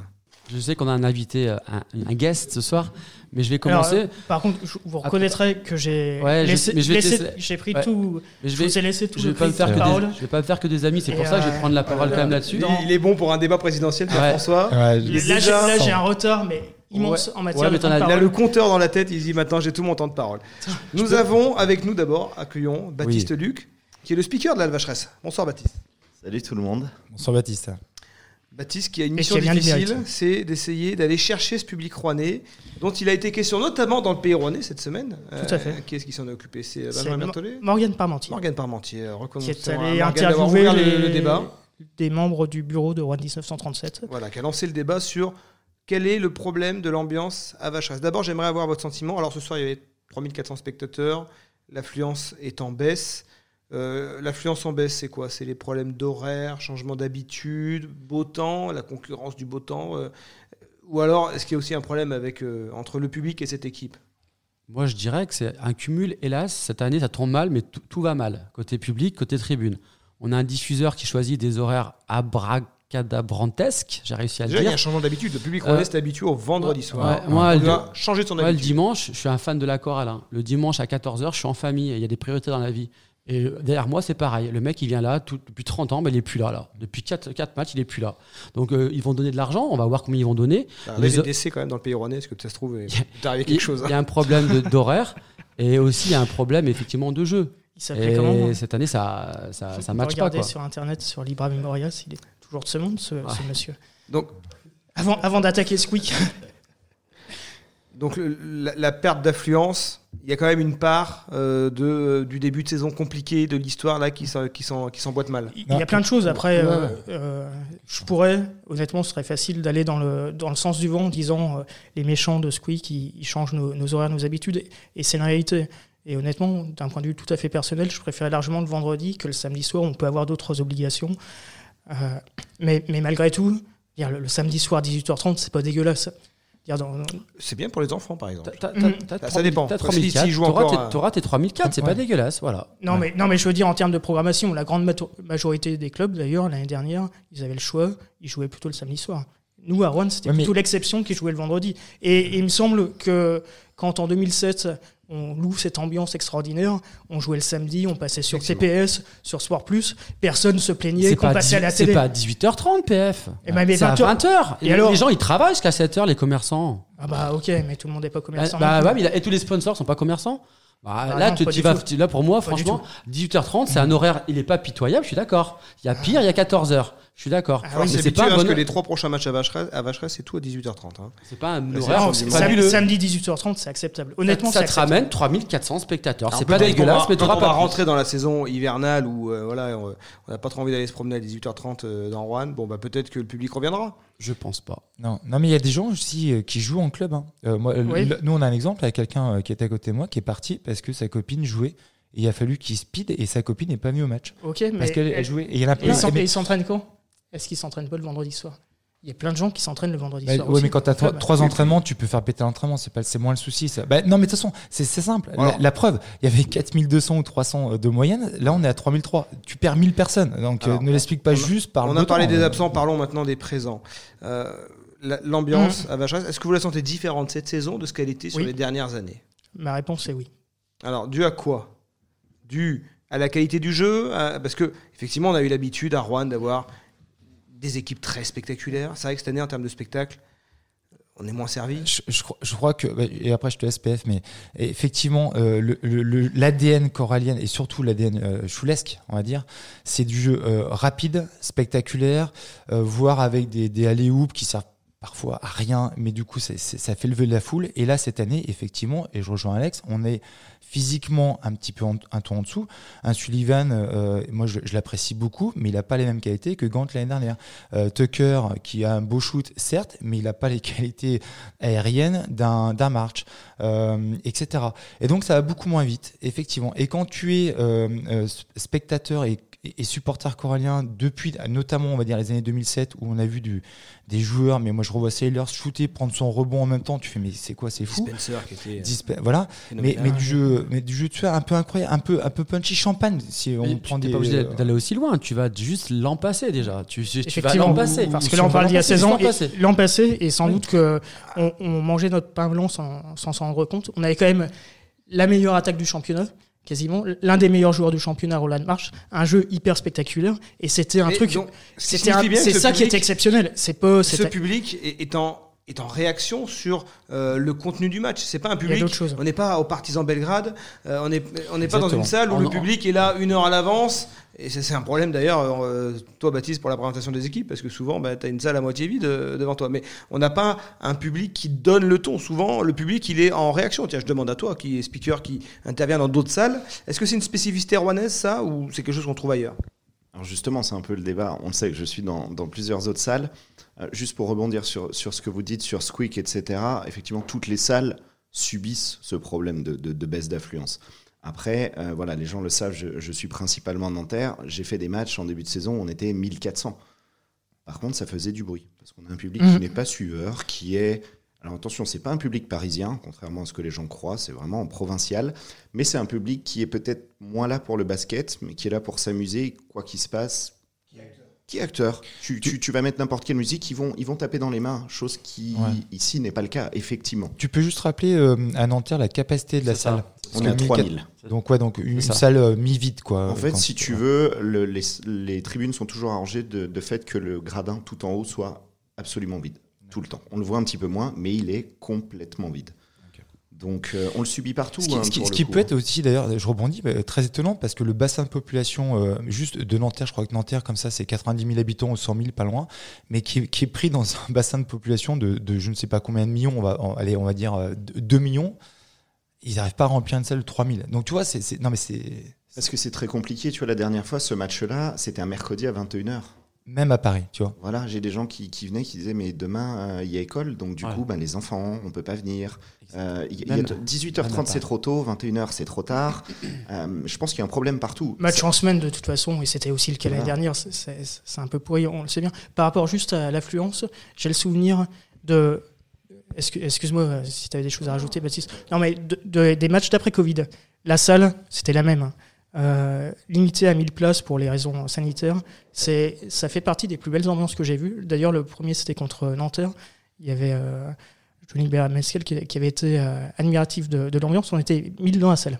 Je sais qu'on a un invité, euh, un, guest ce soir, mais je vais commencer. Euh, par contre, vous reconnaîtrez que j'ai j'ai pris tout. je, vais, vous ai laissé tout je le vais pas faire que parole. je vais pas faire que des amis, c'est pour ça que je vais euh, prendre la parole quand même là-dessus. Il, est bon pour un débat présidentiel, François. là, j'ai un retard, mais immense en matière de temps de Il a le compteur dans la tête, il dit maintenant j'ai tout mon temps de parole. Nous avons avec nous d'abord, accueillons Baptiste Luc, qui est le speaker de la Vacheresse. Bonsoir Baptiste. Salut tout le monde. Bonsoir Baptiste. Baptiste qui a une mission difficile, c'est d'essayer d'aller chercher ce public rouennais, dont il a été question notamment dans le pays rouennais cette semaine. Tout à fait. Euh, qui est-ce qui s'en est occupé C'est Benjamin Berthollet Morgane Parmentier. Morgane Parmentier, qui est allé interviewer le, débat. des membres du bureau de Rouen 1937. Voilà, qui a lancé le débat sur quel est le problème de l'ambiance à Vacheresse. D'abord, j'aimerais avoir votre sentiment. Alors ce soir, il y avait 3400 spectateurs, l'affluence est en baisse. Euh, l'affluence en baisse, c'est quoi? C'est les problèmes d'horaire, changement d'habitude, beau temps, la concurrence du beau temps euh, Ou alors, est-ce qu'il y a aussi un problème avec, euh, entre le public et cette équipe? Moi, je dirais que c'est un cumul, hélas. Cette année, ça tombe mal, mais tout va mal. Côté public, côté tribune. On a un diffuseur qui choisit des horaires abracadabrantesques, j'ai réussi à le dire. Il y a un changement d'habitude. Le public reste habitué au vendredi soir. moi, on doit changer son habitude. Le dimanche, je suis un fan de la chorale. Hein. Le dimanche à 14h, je suis en famille. Il y a des priorités dans la vie. Et derrière moi, c'est pareil. Le mec, il vient là depuis 30 ans, mais il n'est plus là. là. Depuis 4, 4 matchs, il n'est plus là. Donc, euh, ils vont donner de l'argent. On va voir combien ils vont donner. il y a des décès quand même dans le pays rouennais. Est-ce que ça se trouve, il est quelque chose Il y a un problème d'horaire et aussi il y a un problème effectivement de jeu. Il s'appelait comment Cette année, ça ça, ça match pas. Regardez sur Internet, sur Libra Memorias, il est toujours de ce monde, ce, ce monsieur. Donc, avant, avant d'attaquer Squeak. Donc la, perte d'affluence, il y a quand même une part euh, de, du début de saison compliqué de l'histoire là qui, qui s'emboîte mal. Il y a plein de choses. Après, euh, euh, je pourrais, honnêtement, ce serait facile d'aller dans le, dans le sens du vent en disant les méchants de Squeak, ils, ils changent nos, nos, horaires, nos habitudes. Et c'est la réalité. Et honnêtement, d'un point de vue tout à fait personnel, je préfère largement le vendredi que le samedi soir. On peut avoir d'autres obligations. mais, mais malgré tout, le, le samedi soir 18h30, c'est pas dégueulasse. C'est bien pour les enfants, par exemple. ça dépend. Tu auras tes 3004, c'est pas dégueulasse. Voilà. Non, mais, non, mais je veux dire, en termes de programmation, la grande majorité des clubs, d'ailleurs, l'année dernière, ils avaient le choix, ils jouaient plutôt le samedi soir. Nous, à Rouen, c'était plutôt l'exception qui jouait le vendredi. Et, il me semble que quand en 2007, on loue cette ambiance extraordinaire. On jouait le samedi, on passait sur TPS, sur Sport Plus. Personne se plaignait qu'on passait à la télé. C'est pas à 18h30 PF. Et c'est à 20h. Et, alors les gens ils travaillent jusqu'à 7h les commerçants. Ah bah OK, mais tout le monde n'est pas commerçant. Bah, bah et tous les sponsors sont pas commerçants. Bah, bah là, tu, vas, là, pour moi, franchement, 18h30, c'est un horaire, il est pas pitoyable, je suis d'accord. Il y a pire, il y a 14h. Je suis d'accord. Ah c'est pas parce que les trois prochains matchs à Vacheresse, à Vacheresse c'est tout à 18h30. Hein. C'est pas un horaire Samedi 18h30, c'est acceptable. Honnêtement, ça, te ramène 3400 spectateurs. C'est pas dégueulasse, mais tu vas pas rentrer dans la saison hivernale où euh, voilà, on n'a pas trop envie d'aller se promener à 18h30 euh, dans Rouen. Bon, bah peut-être que le public reviendra. Je pense pas. Non, non mais il y a des gens aussi euh, qui jouent en club. Hein. moi, nous, on a un exemple avec quelqu'un qui était à côté de moi qui est parti parce que sa copine jouait. Et il a fallu qu'il speed et sa copine n'est pas venue au match. Ok, mais parce qu'elle jouait. Et il y il s'entraîne quand? Est-ce qu'ils s'entraînent pas le vendredi soir? Il y a plein de gens qui s'entraînent le vendredi soir. Oui, mais quand tu as trois, entraînements, tu peux faire péter l'entraînement. C'est, pas, c'est moins le souci. Ça. Bah, non, mais de toute façon, c'est, simple. La, preuve, il y avait 4200 ou 300 euh, de moyenne. Là, on est à 3003. Tu perds 1000 personnes. Donc, euh, ne l'explique pas juste par On a parlé des absents, parlons maintenant des présents. Euh, l'ambiance mmh. à Vacheresse, est-ce que vous la sentez différente cette saison de ce qu'elle était sur les dernières années? Ma réponse est oui. Alors, dû à quoi? Dû à la qualité du jeu? Parce que, effectivement, on a eu l'habitude à Rouen d'avoir des équipes très spectaculaires. C'est vrai que cette année, en termes de spectacle, on est moins servi. Je, crois que, bah, et après je te SPF, mais effectivement, euh, l'ADN corallien et surtout l'ADN euh, choulesque, on va dire, c'est du jeu euh, rapide, spectaculaire, voire avec des, des alley qui servent parfois rien, mais du coup, ça fait lever la foule. Et là, cette année, effectivement, et je rejoins Alex, on est physiquement un petit peu un ton en dessous. Un Sullivan, euh, moi je, l'apprécie beaucoup, mais il n'a pas les mêmes qualités que Gant l'année dernière. Euh, Tucker, qui a un beau shoot, certes, mais il n'a pas les qualités aériennes d'un March, euh, etc. Et donc ça va beaucoup moins vite, effectivement. Et quand tu es spectateur et et, supporter corallien depuis, notamment, on va dire les années 2007, où on a vu du, des joueurs, mais moi je revois Sailors shooter, prendre son rebond en même temps. Tu fais, mais c'est quoi, c'est fou? Spencer qui était. voilà. Mais, mais, du jeu, mais du jeu de un peu incroyable, un peu, un peu punchy champagne. Si on prend des. pas obligé euh, d'aller aussi loin. Tu vas juste l'an passé déjà. Tu, tu vas l'an passé. Parce que là on parle d'il y a 16 ans. L'an passé, et sans doute que on, mangeait notre pain blanc sans s'en rendre compte. On avait quand même la meilleure attaque du championnat quasiment l'un des meilleurs joueurs du championnat Roland March, un jeu hyper spectaculaire et c'était un truc c'était c'est ça qui est exceptionnel, c'est pas ce public est en est en réaction sur euh, le contenu du match. C'est pas un public. On n'est pas au Partisan Belgrade. Euh, on n'est on n'est pas dans une salle où le public est là une heure à l'avance. Et c'est un problème d'ailleurs, euh, toi Baptiste, pour la présentation des équipes, parce que souvent bah, tu as une salle à moitié vide devant toi. Mais on n'a pas un public qui donne le ton. Souvent, le public, il est en réaction. Tiens, je demande à toi, qui est speaker, qui intervient dans d'autres salles. Est-ce que c'est une spécificité rouennaise, ça, ou c'est quelque chose qu'on trouve ailleurs? Alors justement, c'est un peu le débat. On sait que je suis dans, plusieurs autres salles. Euh, juste pour rebondir sur, ce que vous dites sur Squeak, etc., effectivement, toutes les salles subissent ce problème de, baisse d'affluence. Après, euh, voilà, les gens le savent, je, suis principalement Nanterre. J'ai fait des matchs en début de saison, on était 1400. Par contre, ça faisait du bruit, parce qu'on a un public qui mmh. n'est pas suiveur, qui est... Alors attention, c'est pas un public parisien, contrairement à ce que les gens croient, c'est vraiment provincial, mais c'est un public qui est peut-être moins là pour le basket, mais qui est là pour s'amuser, quoi qu'il se passe, qui est acteur tu, tu, vas mettre n'importe quelle musique, ils vont, ils vont taper dans les mains, chose qui ici n'est pas le cas, effectivement. Tu peux juste rappeler euh, à Nanterre la capacité de la salle On est à 3000. Donc, ouais, donc une salle euh, mi-vide. quoi. En fait, si tu veux, les, les, tribunes sont toujours arrangées de, de fait que le gradin tout en haut soit absolument vide, tout le temps. On le voit un petit peu moins, mais il est complètement vide. Donc euh, on le subit partout. Ce qui, hein, peut être aussi, d'ailleurs, je rebondis, très étonnant parce que le bassin de population euh, juste de Nanterre, je crois que Nanterre comme ça c'est 90 000 habitants ou 100 000, pas loin, mais qui, est pris dans un bassin de population de, je ne sais pas combien de millions, on va, allez, on va dire 2 euh, millions, ils n'arrivent pas à remplir une salle de 3 000. Donc tu vois, c'est... Non mais c'est... Parce que c'est très compliqué, tu vois, la dernière fois, ce match-là, c'était un mercredi à 21h. Même à Paris, tu vois. Voilà, j'ai des gens qui, qui, venaient qui disaient mais demain il y a école, donc du coup ben, les enfants on peut pas venir. Euh, 18h30 c'est trop tôt, 21h c'est trop tard. Euh, je pense qu'il y a un problème partout. Match en semaine de toute façon, et c'était aussi le cas l'année dernière, c'est un peu pourri, on le sait bien. Par rapport juste à l'affluence, j'ai le souvenir de... Excuse-moi si tu avais des choses à rajouter Baptiste. Non mais de, des matchs d'après Covid, la salle c'était la même. Euh, limité à 1000 places pour les raisons sanitaires. C'est, ça fait partie des plus belles ambiances que j'ai vues. D'ailleurs, le premier, c'était contre Nanterre. Il y avait euh, Johnny Mesquel qui, qui, avait été euh, admiratif de, de, l'ambiance. On était 1000 dans la salle.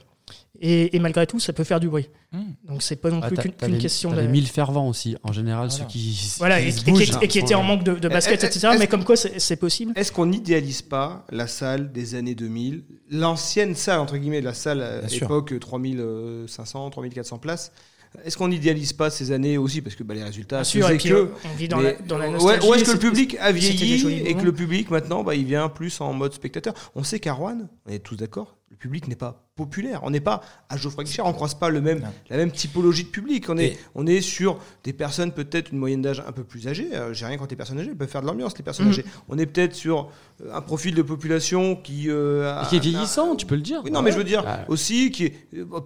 Et, malgré tout, ça peut faire du bruit. Hmm. Donc c'est pas non ah, plus qu'une question. de... les mille fervents aussi, en général, ceux qui. Voilà, et, qui, étaient en manque de, basket, etc. Mais comme quoi, c'est possible. Est-ce qu'on n'idéalise pas la salle des années 2000, l'ancienne salle, entre guillemets, la salle à l'époque 3500, 3400 places est-ce qu'on n'idéalise pas ces années aussi? Parce que bah, les résultats sûr, et que on vit dans, la, dans la nostalgie, est-ce que le public a vieilli et que le public maintenant bah, il vient plus en mode spectateur? On sait qu'à Rouen, on est tous d'accord, le public n'est pas populaire. On n'est pas à Geoffroy Guichard, on ne croise pas le même, la même typologie de public. On est, on est sur des personnes peut-être une moyenne d'âge un peu plus âgée. Euh, j'ai rien contre les personnes âgées, elles peuvent faire de l'ambiance, les personnes mhm. âgées. On est peut-être sur euh, un profil de population qui. Euh, qui est vieillissant, tu peux le dire. Oui, non, mais je veux dire aussi, qui est,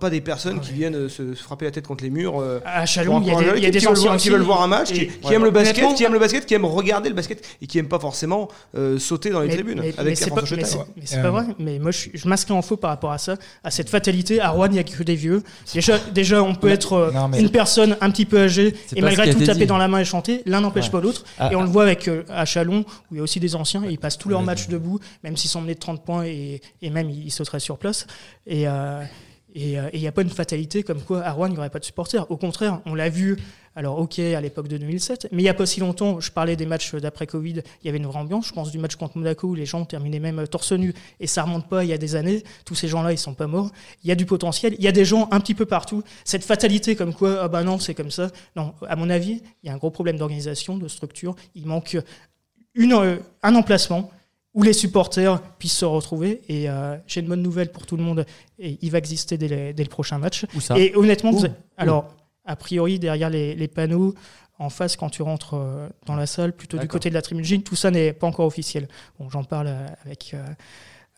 pas des personnes qui viennent se, frapper la tête contre les murs. à Chalon, il y a des, y a des qui, qui veulent voir un match, qui, aiment le basket, qui aiment le basket, qui aiment regarder le basket et qui aiment pas forcément sauter dans les tribunes mais, avec mais c'est pas, vrai. Mais moi, je, je masque en faux par rapport à ça, à cette fatalité à Rouen, il n'y a que des vieux. Déjà, déjà on peut être euh, une personne un petit peu âgée et malgré tout taper dans la main et chanter. L'un n'empêche pas l'autre. Ah, et on le ah. voit avec euh, à Chalon, où il y a aussi des anciens, et ils passent tous leurs matchs debout, même s'ils sont menés de 30 points et, même ils sauteraient sur place. Et. Euh, et il n'y a pas une fatalité comme quoi à Rouen, il n'y aurait pas de supporters. Au contraire, on l'a vu, alors ok, à l'époque de 2007, mais il n'y a pas si longtemps, je parlais des matchs d'après-Covid, il y avait une vraie ambiance. Je pense du match contre Monaco où les gens terminaient même torse nu et ça remonte pas il y a des années. Tous ces gens-là, ils sont pas morts. Il y a du potentiel. Il y a des gens un petit peu partout. Cette fatalité comme quoi, ah bah non, c'est comme ça. Non, à mon avis, il y a un gros problème d'organisation, de structure. Il manque une, euh, un emplacement où les supporters puissent se retrouver. Et euh, j'ai une bonne nouvelle pour tout le monde. Et il va exister dès, le prochain match. Et honnêtement, alors, a priori, derrière les, panneaux, en face, quand tu rentres euh, dans la salle, plutôt du côté de la tribune tout ça n'est pas encore officiel. Bon, j'en parle avec.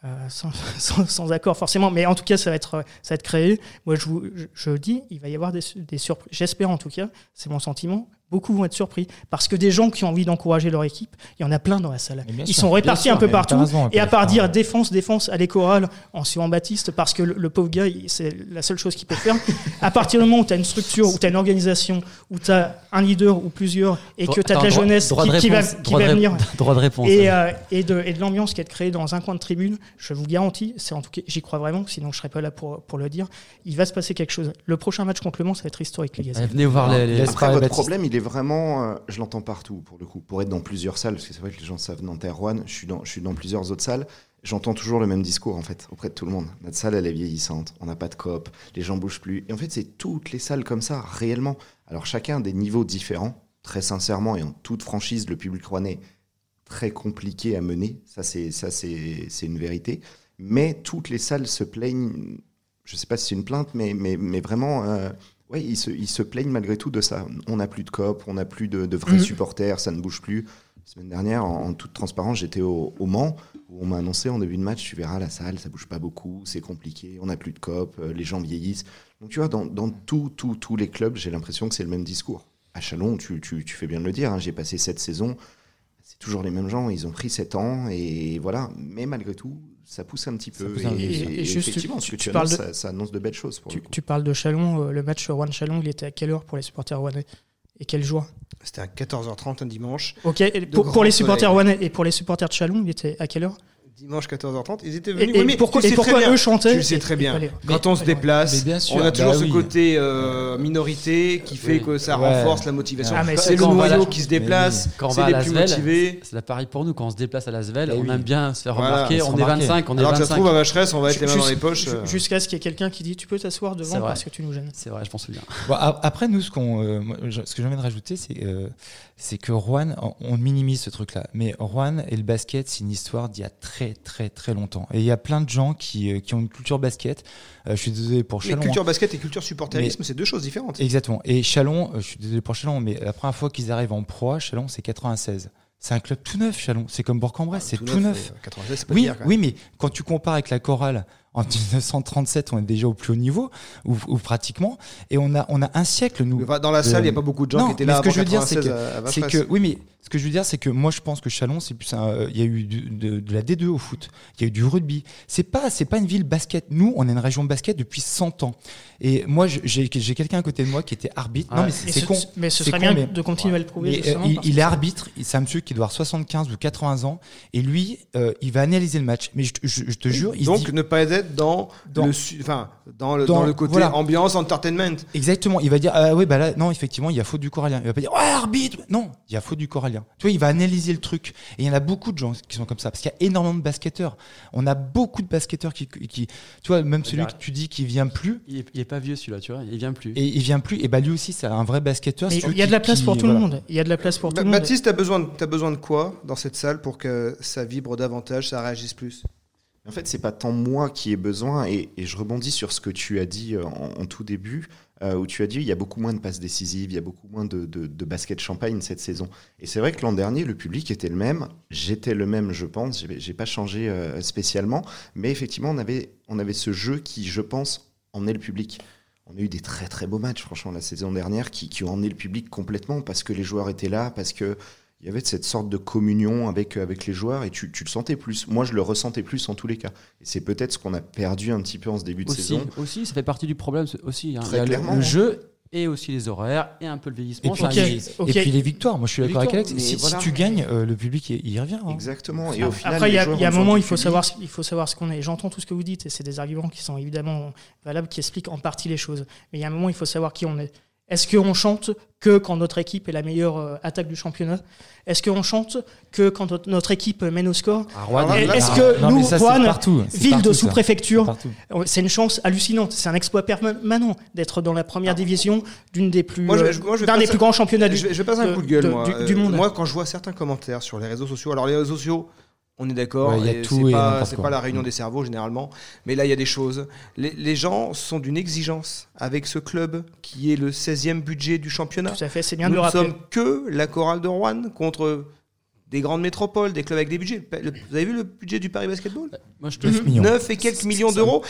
sans, accord forcément, mais en tout cas ça va être, ça va être créé. Moi je vous je, dis, il va y avoir des, des surprises. J'espère en tout cas, c'est mon sentiment, beaucoup vont être surpris. Parce que des gens qui ont envie d'encourager leur équipe, il y en a plein dans la salle. Ils sont répartis un peu partout. et à part dire défense, défense, allez chorale en suivant Baptiste, parce que le, pauvre gars, c'est la seule chose qu'il peut faire. à partir du moment où tu as une structure, où tu as une organisation, où tu as un leader ou plusieurs, et que tu as de la jeunesse qui, va, venir. Droit de réponse. Et, euh, et de, et de l'ambiance qui est créée dans un coin de tribune, je vous garantis, c'est en tout cas, j'y crois vraiment, sinon je serais pas là pour, pour le dire, il va se passer quelque chose. Le prochain match contre Le Mans, ça va être historique, les gars. venez voir les, les Après, votre problème, il est vraiment euh, je l'entends partout pour le coup. Pour être dans plusieurs salles, parce que c'est vrai que les gens savent Nanterre Rouen, je suis dans, dans plusieurs autres salles. J'entends toujours le même discours en fait auprès de tout le monde. Notre salle elle est vieillissante, on n'a pas de coop, les gens bougent plus. Et en fait c'est toutes les salles comme ça réellement. Alors chacun a des niveaux différents. Très sincèrement et en toute franchise, le public rouennais très compliqué à mener. Ça c'est ça c'est une vérité. Mais toutes les salles se plaignent. Je sais pas si c'est une plainte, mais mais mais vraiment. Euh, oui, ils se, ils se, plaignent malgré tout de ça. On n'a plus de COP, on n'a plus de, de vrais mhm. supporters, ça ne bouge plus. La semaine dernière, en, toute transparence, j'étais au, au, Mans, où on m'a annoncé en début de match, tu verras la salle, ça bouge pas beaucoup, c'est compliqué, on n'a plus de COP, euh, les gens vieillissent. Donc tu vois, dans, dans tous les clubs, j'ai l'impression que c'est le même discours. À Chalon, tu, tu, tu fais bien de le dire, hein, j'ai passé cette saison, c'est toujours les mêmes gens, ils ont pris 7 ans, et voilà. Mais malgré tout, ça pousse un petit peu. Et, effectivement, ce que tu, annonces, ça, annonce de belles choses. Pour tu, tu, parles de Chalon, euh, le match Rouen Chalon, il était à quelle heure pour les supporters rouennais Et quel jour C'était à 14h30 un dimanche. Ok, pour, pour les supporters rouennais et pour les supporters de Chalon, il était à quelle heure? Dimanche 14h30. Ils étaient venus. Et, pourquoi, eux chantaient Tu le sais très bien. Quand on se déplace, on a toujours bah ce côté euh, minorité qui fait que ça renforce la motivation. Ah, c'est le noyau qui se déplace. C'est les plus motivés. C'est pareil pour nous. Quand on se déplace à la Svel, on aime bien se faire remarquer. On est 25, on est 25. Alors que ça se trouve à Vacheresse, on va être les mains dans les poches. Euh. Jusqu'à ce qu'il y ait quelqu'un qui dit Tu peux t'asseoir devant parce que tu nous gênes. C'est vrai, je pense bien. Après, nous, ce que j'ai envie de rajouter, c'est c'est que Rouen, on minimise ce truc-là, mais Rouen et le basket, c'est une histoire d'il y a très très très longtemps. Et il y a plein de gens qui, euh, qui ont une culture basket. Euh, je suis désolé pour Chalon. Mais culture hein. basket et culture supporterisme, c'est deux choses différentes. Exactement. Et Chalon, euh, je suis désolé pour Chalon, mais la première fois qu'ils arrivent en proie, Chalon, c'est 96. C'est un club tout neuf, Chalon. C'est comme Bourg-en-Bresse, c'est tout, neuf. 96, oui, oui, mais quand tu compares avec la chorale en 1937, on est déjà au plus haut niveau, ou, pratiquement, et on a, on a un siècle, nous. Dans la salle, il n'y a pas beaucoup de gens qui étaient là. Ce que je veux dire, c'est que, que, oui, mais ce que je veux dire, c'est que moi, je pense que Chalon, c'est plus il y a eu de, la D2 au foot, il y a eu du rugby. C'est pas, c'est pas une ville basket. Nous, on est une région de basket depuis 100 ans. Et moi, j'ai quelqu'un à côté de moi qui était arbitre. Non, mais c'est con. Mais ce serait bien de continuer à le prouver. Euh, il, est arbitre. C'est un monsieur qui doit avoir 75 ou 80 ans. Et lui, euh, il va analyser le match. Mais je, te jure, il donc ne pas être dans, dans le, enfin, dans le, dans, le côté ambiance, entertainment. Exactement. Il va dire, ah oui, bah là, non, effectivement, il y a faute du corallien. Il va pas dire, ouais, arbitre. Non, il y a faute du corallien. Tu vois, il va analyser le truc. Et il y en a beaucoup de gens qui sont comme ça. Parce qu'il y a énormément de basketteurs. On a beaucoup de basketteurs qui, qui tu vois, même celui que tu dis qui vient plus. Il est, pas vieux celui-là, tu vois. Il vient plus. Et il vient plus. Et bah lui aussi, c'est un vrai basketteur. il y a de la place pour tout le monde. Il y a de la place pour tout le monde. Baptiste, t'as besoin, as besoin de quoi dans cette salle pour que ça vibre davantage, ça réagisse plus? En fait, c'est pas tant moi qui ai besoin, et, je rebondis sur ce que tu as dit euh, en tout début. Euh, où tu as dit il y a beaucoup moins de passes décisives, il y a beaucoup moins de, de, basket champagne cette saison. Et c'est vrai que l'an dernier, le public était le même, j'étais le même, je pense, j'ai pas changé euh, spécialement, mais effectivement, on avait, on avait ce jeu qui, je pense, emmenait le public. On a eu des très très beaux matchs, franchement, la saison dernière, qui, qui ont emmené le public complètement parce que les joueurs étaient là, parce que il y avait cette sorte de communion avec, avec les joueurs et tu, tu, le sentais plus. Moi, je le ressentais plus en tous les cas. Et c'est peut-être ce qu'on a perdu un petit peu en ce début de saison. Aussi, ça fait partie du problème aussi. Hein. Très clairement. Le, jeu et aussi les horaires et un peu le vieillissement. Et puis, les victoires. Moi, je suis d'accord avec Alex. Si, tu gagnes, euh, le public, il, y revient. Hein. Exactement. Et au final, Après, il y a, y a un moment, il faut, savoir, il faut savoir ce qu'on est. J'entends tout ce que vous dites et c'est des arguments qui sont évidemment valables, qui expliquent en partie les choses. Mais il y a un moment, il faut savoir qui on est. Est-ce qu'on chante que quand notre équipe est la meilleure euh, attaque du championnat? Est-ce qu'on chante que quand notre équipe mène au score? Ah, Est-ce que nous, Rouen, ville de sous-préfecture, euh, c'est une chance hallucinante, c'est un exploit permanent d'être dans la première division d'une des plus, euh, d'un des plus grands championnats du, je vais, je passer un coup de gueule, moi. Du, monde. Moi, quand je vois certains commentaires sur les réseaux sociaux, alors les réseaux sociaux, on est d'accord. C'est pas, la réunion mm. des cerveaux généralement, mais là il y a des choses. Les, gens sont d'une exigence avec ce club qui est le 16e budget du championnat. Tout à fait, c'est bien Nous de le rappeler. Nous sommes que la chorale de Rouen contre des grandes métropoles, des clubs avec des budgets. vous avez vu le budget du Paris Basketball? Moi, je te 9 millions. 9 et quelques millions d'euros.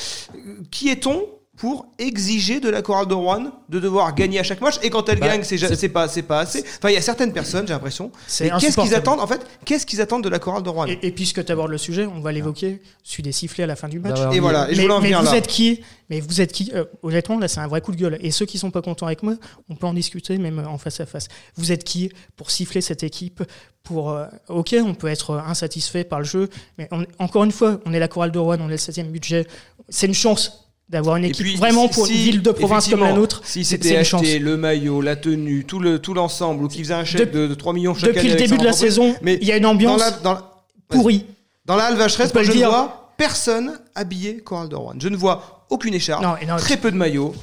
Qui est-on pour exiger de la chorale de Rouen de devoir gagner à chaque match. Et quand elle bah, gagne c'est pas c'est pas assez. Enfin il y a certaines personnes j'ai l'impression. Qu'est-ce qu'ils attendent en fait qu'est-ce qu'ils attendent de la chorale de Rouen? Et, puisque tu abordes le sujet on va l'évoquer celui des sifflets à la fin du match. Et voilà mais, vous êtes qui mais vous êtes qui euh, honnêtement là c'est un vrai coup de gueule. Et ceux qui sont pas contents avec moi on peut en discuter même en face à face. Vous êtes qui pour siffler cette équipe pour euh, ok on peut être insatisfait par le jeu mais encore une fois on est la chorale de Rouen on est le 7 budget. C'est une chance d'avoir une équipe vraiment pour une ville de province comme la nôtre. Si c'était acheté le maillot, la tenue, tout le tout l'ensemble, ou qu'ils faisaient un chèque de, 3 millions chaque Depuis le début de la saison, il y a une ambiance pourrie. Dans la halle Vacheresse, je ne vois personne habillé Coral de Rouen. Je ne vois aucune écharpe, très peu de maillots.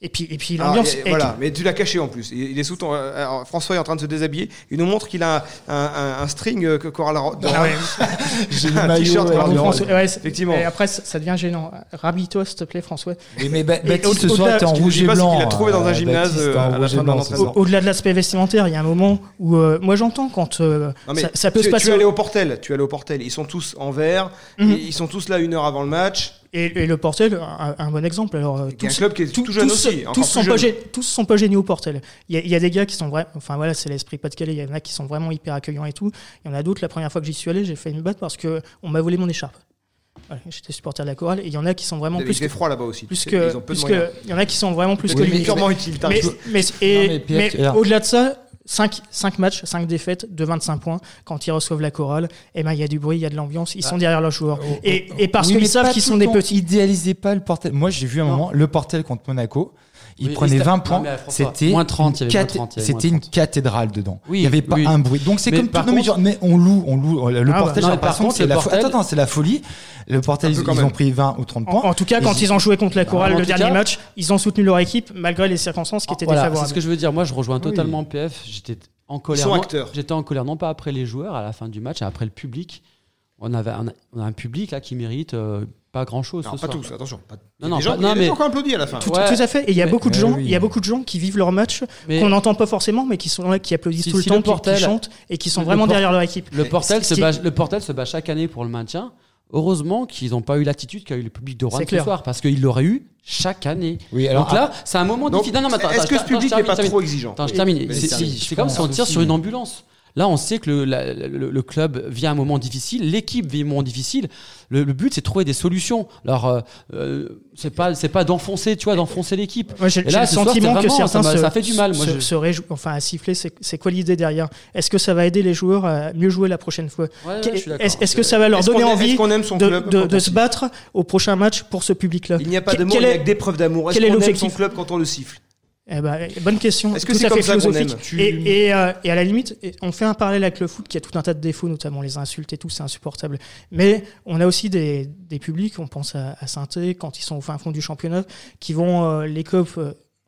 Et puis, et puis l'ambiance. voilà, mais tu l'as caché en plus. Il est sous ton. Euh, François est en train de se déshabiller. Il nous montre qu'il a un, un, string euh, que Coral. Ah ouais. J'ai le maillot. Ouais, effectivement. Et après, ça devient gênant. Rhabille-toi, s'il te plaît, François. Oui, mais Baptiste, ce soir, t'es en rouge et blanc. Il a trouvé dans un euh, gymnase à la fin de Au-delà de l'aspect vestimentaire, il y a un moment où moi j'entends quand ça peut se passer. Tu es allé au Portel. Tu es allé au Portel. Ils sont tous en vert. Mhm. Ils sont tous là une heure avant le match. Et, le Portel, un, bon exemple. Alors, tous, un club qui est tout, jeune aussi. Tous sont, pas tous sont pas géniaux au Portel. Il y, a, des gars qui sont vraiment. Enfin voilà, c'est l'esprit Pas-de-Calais. Il y en a qui sont vraiment hyper accueillants et tout. Il y en a d'autres, la première fois que j'y suis allé, j'ai fait une batte parce qu'on m'a volé mon écharpe. J'étais supporter de la chorale et il y en a qui sont vraiment plus. Il froid là-bas aussi. Plus que, plus que, il y en a qui sont vraiment plus que. Mais, mais, mais, mais au-delà de ça, 5, 5 matchs, 5 défaites de 25 points. Quand ils reçoivent la chorale, eh ben, il y a du bruit, il y a de l'ambiance, ils sont ah. derrière leurs joueurs. Oh, oh, et, oh. et, parce qu'ils savent qu'ils sont des petits. Idéalisez pas le portel. Moi, j'ai vu un moment le portel contre Monaco. Il prenait 20 points. C'était moins 30, C'était une cathédrale dedans. il n'y avait pas un bruit. Donc c'est comme tout. mais, on loue, on loue. Le ah, portel, par contre, c'est la, Attends, c'est la folie. Le portel, ils, ont pris 20 ou 30 points. En, tout cas, quand ils ont joué contre la chorale le dernier match, ils ont soutenu leur équipe malgré les circonstances qui étaient défavorables. C'est ce que je veux dire. Moi, je rejoins totalement PF. J'étais en colère. J'étais en colère non pas après les joueurs à la fin du match, mais après le public. On avait un, on a un public là qui mérite euh, pas grand chose. Non, pas tous, attention. Pas... Non, non, gens, non, mais... gens applaudi à la fin. Tout, tout à fait. Et il y a beaucoup de gens, il y a beaucoup de gens qui vivent leur match qu'on n'entend pas forcément, mais qui sont là, qui applaudissent tout le temps, qui, chantent et qui sont vraiment derrière leur équipe. Le portel, se bat, le portel se bat chaque année pour le maintien. Heureusement qu'ils n'ont pas eu l'attitude qu'a eu le public de Rouen ce soir, parce qu'il l'aurait eu chaque année. Oui, alors, Donc là, c'est un moment difficile. Est-ce que ce public n'est pas trop exigeant je termine. C'est comme si on tire sur une ambulance. Là, on sait que le, le, club vit un moment difficile, l'équipe vit un moment difficile. Le, but, c'est de trouver des solutions. Alors, euh, euh, c'est pas, c'est pas d'enfoncer, tu vois, d'enfoncer l'équipe. j'ai le sentiment que certains ça, fait du mal. Moi, se, se enfin, à siffler, c'est quoi l'idée derrière? Est-ce que ça va aider les joueurs à mieux jouer la prochaine fois? Est-ce que ça va leur donner envie de, de, se battre au prochain match pour ce public-là? Il n'y a pas de mots, avec des preuves d'amour. Est-ce qu'on aime son club quand on le siffle? Eh ben, bonne question. Est-ce que c'est comme philosophique et, euh, et, à la limite, on fait un parallèle avec le foot qui a tout un tas de défauts, notamment les insultes et tout, c'est insupportable. Mais on a aussi des, des publics, on pense à, à saint quand ils sont au fin fond du championnat, qui vont euh, les copes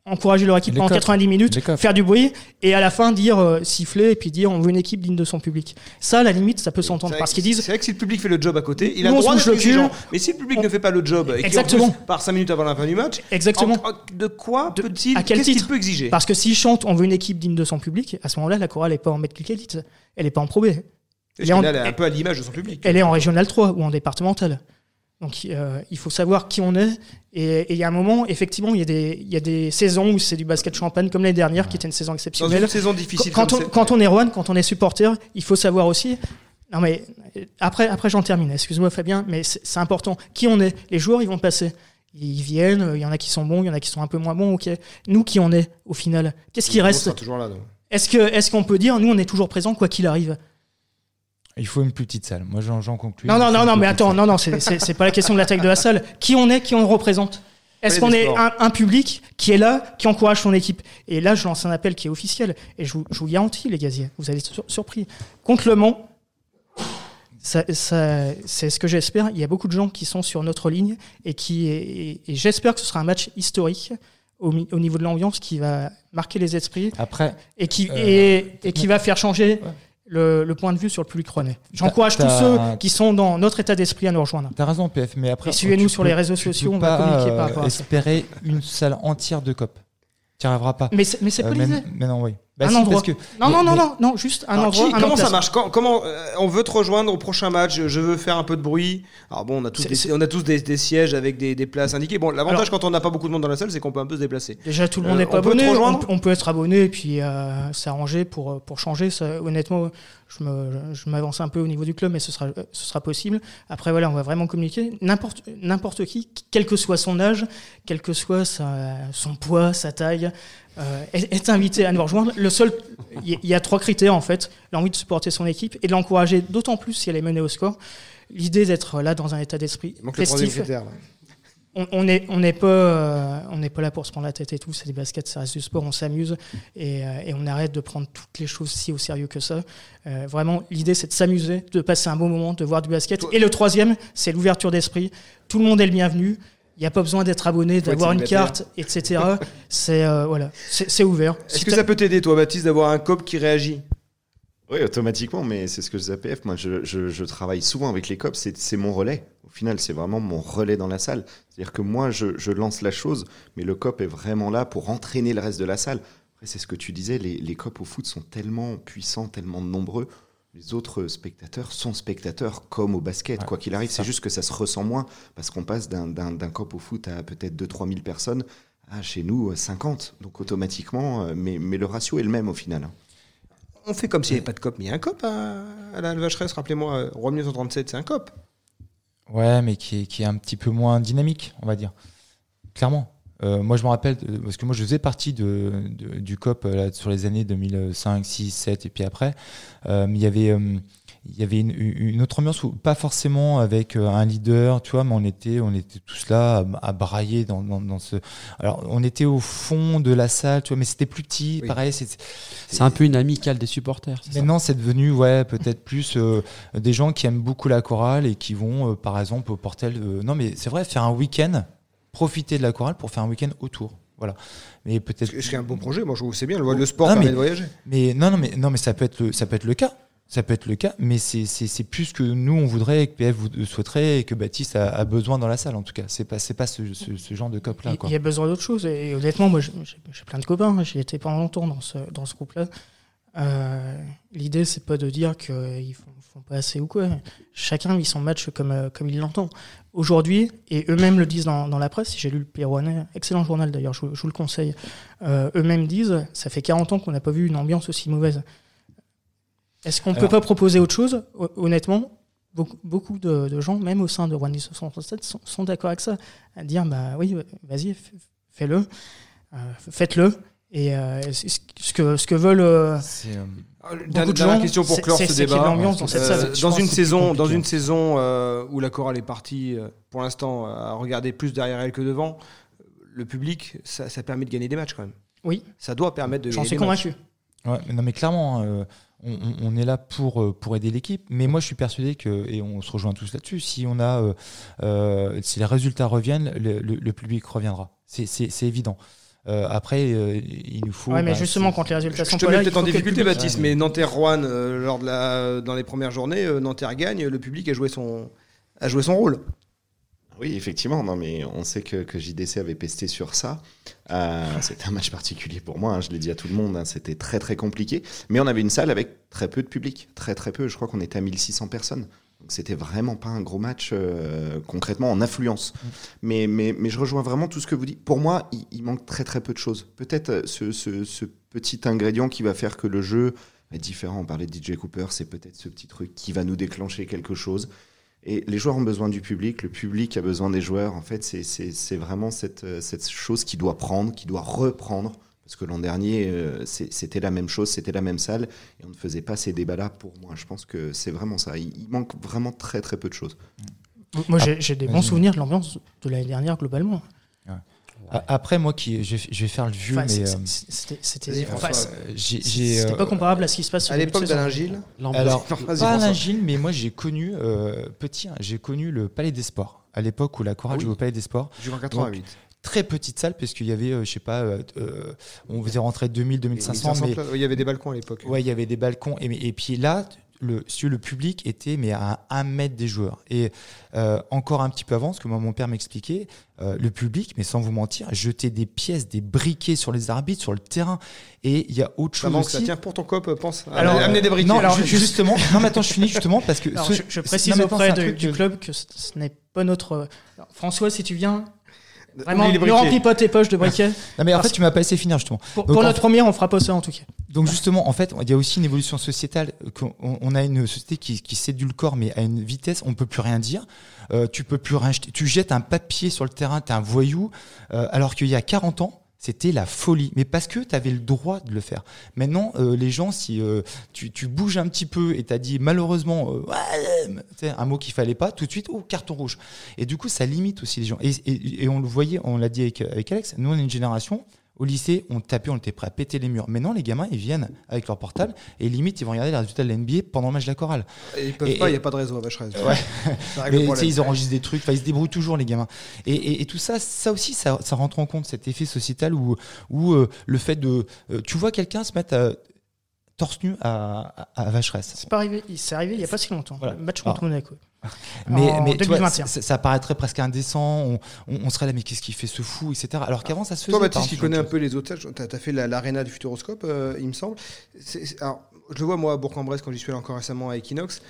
encourager leur équipe pendant 90 minutes, faire du bruit et à la fin dire euh, siffler et puis dire on veut une équipe digne de son public. Ça, à la limite, ça peut s'entendre parce qu'ils disent. C'est vrai que si le public fait le job à côté, il a le droit d'être exigeant. Mais si le public ne fait pas le job et part 5 minutes avant la fin du match, exactement. de quoi peut-il Qu'est-ce qu'il peut exiger? Parce que s'il chante on veut une équipe digne de son public, à ce moment-là, la chorale n'est pas en élite, elle n'est pas en Pro B. Elle est, un peu à l'image de son public. Elle est en régional 3 ou en départemental. Donc euh, il faut savoir qui on est. Et il y a un moment, effectivement, il y a des, il y a des saisons où c'est du basket champagne, comme l'année dernière, qui était une saison exceptionnelle. Dans une saison difficile. Quand, on, quand on est Rouen, quand on est supporter, il faut savoir aussi. Non mais après, après j'en termine. Excuse-moi Fabien, mais c'est important. Qui on est? Les joueurs, ils vont passer. Ils viennent. Il y en a qui sont bons, il y en a qui sont un peu moins bons. Ok. Nous, qui on est au final? Qu'est-ce qui reste? Est-ce que, est-ce qu'on peut dire, nous, on est toujours présent quoi qu'il arrive? Il faut une plus petite salle. Moi, j'en conclus. Non, non, non, non, mais attends, non, non, c'est pas la question de la taille de la salle. Qui on est, qui on représente? Est-ce qu'on est un, public qui est là, qui encourage son équipe? Et là, je lance un appel qui est officiel. Et je vous, je vous garantis, les gaziers, vous allez être surpris. Contre Le Mans, ça, c'est ce que j'espère. Il y a beaucoup de gens qui sont sur notre ligne et qui et, j'espère que ce sera un match historique au, au niveau de l'ambiance qui va marquer les esprits. Après, et qui euh, et, et, qui va faire changer le, point de vue sur le public rennais. J'encourage tous ceux qui sont dans notre état d'esprit à nous rejoindre. T'as raison, PF, mais après. suivez-nous sur les réseaux sociaux, on va communiquer par rapport à espérer une salle entière de COP. Tu n'y arriveras pas. Mais c'est, pas euh, mais, mais, non, oui. Bah un endroit. Que... Non, non, non, non, non, juste un endroit. comment ça marche Comment euh, on veut te rejoindre au prochain match Je veux faire un peu de bruit. Alors bon, on a tous, des, on a tous des, sièges avec des, des, places indiquées. Bon, l'avantage quand on n'a pas beaucoup de monde dans la salle, c'est qu'on peut un peu se déplacer. Déjà, tout le monde n'est pas abonné. On, peut être abonné et puis s'arranger pour pour changer. Ça, honnêtement, je m'avance un peu au niveau du club, mais ce sera, ce sera possible. Après, voilà, on va vraiment communiquer. N'importe qui, quel que soit son âge, quel que soit son poids, sa taille, euh, est, invité à nous rejoindre. Le seul, il y, a trois critères en fait. L'envie de supporter son équipe et de l'encourager, d'autant plus si elle est menée au score. L'idée d'être là dans un état d'esprit festif. on n'est on pas euh, on n'est pas là pour se prendre la tête et tout. C'est des baskets ça reste du sport on s'amuse et, euh, et, on arrête de prendre toutes les choses si au sérieux que ça. Vraiment l'idée c'est de s'amuser de passer un bon moment de voir du basket. Et le troisième c'est l'ouverture d'esprit. Tout le monde est le bienvenu il n'y a pas besoin d'être abonné, d'avoir une carte, etc. c'est voilà, c'est ouvert. Est-ce que ça peut t'aider, toi, Baptiste, d'avoir un cop qui réagit? Oui, automatiquement, mais c'est ce que je dis APF. Moi, je, je, je, travaille souvent avec les cops, c'est mon relais. Au final, c'est vraiment mon relais dans la salle. C'est-à-dire que moi, je, lance la chose, mais le COP est vraiment là pour entraîner le reste de la salle. Après, c'est ce que tu disais, les, les COP au foot sont tellement puissants, tellement nombreux. Les autres spectateurs sont spectateurs comme au basket, quoi qu'il arrive. C'est juste que ça se ressent moins parce qu'on passe d'un COP au foot à peut-être 2-3 000 personnes à chez nous 50. Donc automatiquement, euh, mais, mais le ratio est le même au final. On fait comme s'il n'y avait pas de COP, mais il y a un COP à, la Vacheresse, rappelez-moi, Roi 1937, c'est un COP. Ouais, mais qui est, qui est un petit peu moins dynamique, on va dire. Clairement. Euh, moi, je me rappelle, parce que moi, je faisais partie de, du COP euh, là, sur les années 2005, 6, 7 et puis après. Euh, il y avait il y avait une, autre ambiance où pas forcément avec euh, un leader, tu vois, mais on était, on était tous là à, brailler dans, dans, ce. Alors, on était au fond de la salle, tu vois, mais c'était plus petit, pareil. C'est un peu une amicale des supporters. Maintenant, c'est devenu, ouais, peut-être plus euh, des gens qui aiment beaucoup la chorale et qui vont, euh, par exemple, au Portel. non, mais c'est vrai, faire un week-end, profiter de la chorale pour faire un week-end autour. Voilà. Mais peut-être. C'est un bon projet. Moi, je trouve c'est bien. Le, sport permet de voyager. Mais non, non, mais non, mais ça peut être ça peut être le cas. Ça peut être le cas, mais c'est plus que nous on voudrait, que PF souhaiterait et que Baptiste a, besoin dans la salle en tout cas. C'est pas, pas ce, genre de cop là. Il y a besoin d'autre chose et honnêtement, moi j'ai plein de copains, j'ai été pendant longtemps dans ce, dans ce groupe là. Euh, L'idée c'est pas de dire qu'ils font, font, pas assez ou quoi. Chacun vit son match comme, comme il l'entend. Aujourd'hui, et eux-mêmes le disent dans, dans la presse, j'ai lu le Pérouanais, excellent journal d'ailleurs, je, je, vous le conseille, euh, eux-mêmes disent, ça fait 40 ans qu'on n'a pas vu une ambiance aussi mauvaise. Est-ce qu'on ne peut pas proposer autre chose? Honnêtement, beaucoup, de, gens, même au sein de Rwanda 1967, sont, sont d'accord avec ça. À dire, bah oui, vas-y, fais-le, euh, faites-le. Et euh, ce, que, ce que veulent. Euh, beaucoup de gens, question pour clore ce débat. Dans, dans, une saison, dans une saison où la chorale est partie, pour l'instant, à regarder plus derrière elle que devant, le public, ça, ça, permet de gagner des matchs quand même. Oui. Ça doit permettre de gagner des matchs. J'en suis convaincu. Ouais, non, mais clairement on, est là pour, euh, pour aider l'équipe. Mais moi, je suis persuadé que, et on se rejoint tous là-dessus, si, on a, euh, euh, si les résultats reviennent, le, public reviendra. C'est évident. Après, il nous faut. Ouais, mais bah, justement, quand les résultats sont je te mets peut-être en difficulté, Baptiste, mais Nanterre-Rouen, lors de la, dans les premières journées, Nanterre gagne, le public a joué son, a joué son rôle. Oui, effectivement. Non, mais on sait que, que JDC avait pesté sur ça. Euh, c'était un match particulier pour moi. Hein, je l'ai dit à tout le monde. Hein, c'était très très compliqué. Mais on avait une salle avec très peu de public, très très peu. Je crois qu'on était à 1600 personnes. C'était vraiment pas un gros match euh, concrètement en affluence. Mais, mais, mais je rejoins vraiment tout ce que vous dites. Pour moi, il, manque très très peu de choses. Peut-être euh, ce, ce, ce, petit ingrédient qui va faire que le jeu est différent. On parlait de DJ Cooper, c'est peut-être ce petit truc qui va nous déclencher quelque chose. Et les joueurs ont besoin du public, le public a besoin des joueurs. En fait, c'est vraiment cette, euh, cette chose qui doit prendre, qui doit reprendre. Parce que l'an dernier, euh, c'était la même chose, c'était la même salle, et on ne faisait pas ces débats-là pour moi. Je pense que c'est vraiment ça. Il, manque vraiment très très peu de choses. Moi, j'ai des bons souvenirs de l'ambiance de l'année dernière globalement. Après, moi, qui, je, vais faire le vieux, mais. C'était pas comparable à ce qui se passe à l'époque d'Alain Gilles. Alors, pas Alain Gilles, mais moi, j'ai connu, euh, petit, hein, j'ai connu le Palais des Sports, à l'époque où la chorale ah jouait au Palais des Sports. en 88 très petite salle parce qu'il y avait euh, je sais pas euh, on faisait rentrer 2000 2500 mais il y avait des balcons à l'époque ouais il y avait des balcons et, et puis là le, si le public était mais à un mètre des joueurs. Et euh, encore un petit peu avant, ce que moi, mon père m'expliquait, euh, le public, mais sans vous mentir, jetait des pièces, des briquets sur les arbitres, sur le terrain. Et il y a autre chose aussi. Ça tient pour ton cop, pense. Alors, amener des briquets. Non, alors, justement, non, mais attends, je finis justement parce que. je, précise auprès du club que ce n'est pas notre. François, si tu viens, Vraiment, ne remplis pas tes poches de briquets. non, mais en fait, tu m'as pas laissé finir, justement. Pour, notre première, on fera pas ça, en tout cas. Donc, justement, en fait, il y a aussi une évolution sociétale. On, a une société qui, qui le corps, mais à une vitesse, on peut plus rien dire. Euh, tu peux plus rien Tu jettes un papier sur le terrain, tu es un voyou. Euh, alors qu'il y a 40 ans, c'était la folie. Mais parce que tu avais le droit de le faire. Maintenant, euh, les gens, si euh, tu, tu, bouges un petit peu et tu as dit malheureusement euh, un mot qu'il fallait pas, tout de suite, oh, carton rouge. Et du coup, ça limite aussi les gens. Et, et, et on le voyait, on l'a dit avec, avec Alex, nous, on est une génération, au lycée, on tapait, on était prêt à péter les murs. Maintenant, les gamins, ils viennent avec leur portable et limite, ils vont regarder les résultats de l'NBA pendant le match de la chorale. Et ils peuvent pas, il n'y a pas de réseau à Vacheresse. Ouais. ils enregistrent des trucs, ils se débrouillent toujours, les gamins. Et, tout ça, ça aussi, ça, rentre en compte, cet effet sociétal où, où euh, le fait de. Euh, tu vois quelqu'un se mettre à torse nu à, à, Vacheresse. C'est pas arrivé, c'est arrivé il n'y a pas si longtemps. Voilà. match contre Monaco. Mais, mais ça, paraîtrait presque indécent. On, serait là, mais qu'est-ce qu'il fait ce fou, etc. Alors qu'avant, ça se faisait. Toi, Baptiste, qui connais un peu les otages, tu as, fait l'aréna du Futuroscope, euh, il me semble. alors, je le vois, moi, à Bourg-en-Bresse, quand j'y suis allé encore récemment à Equinox.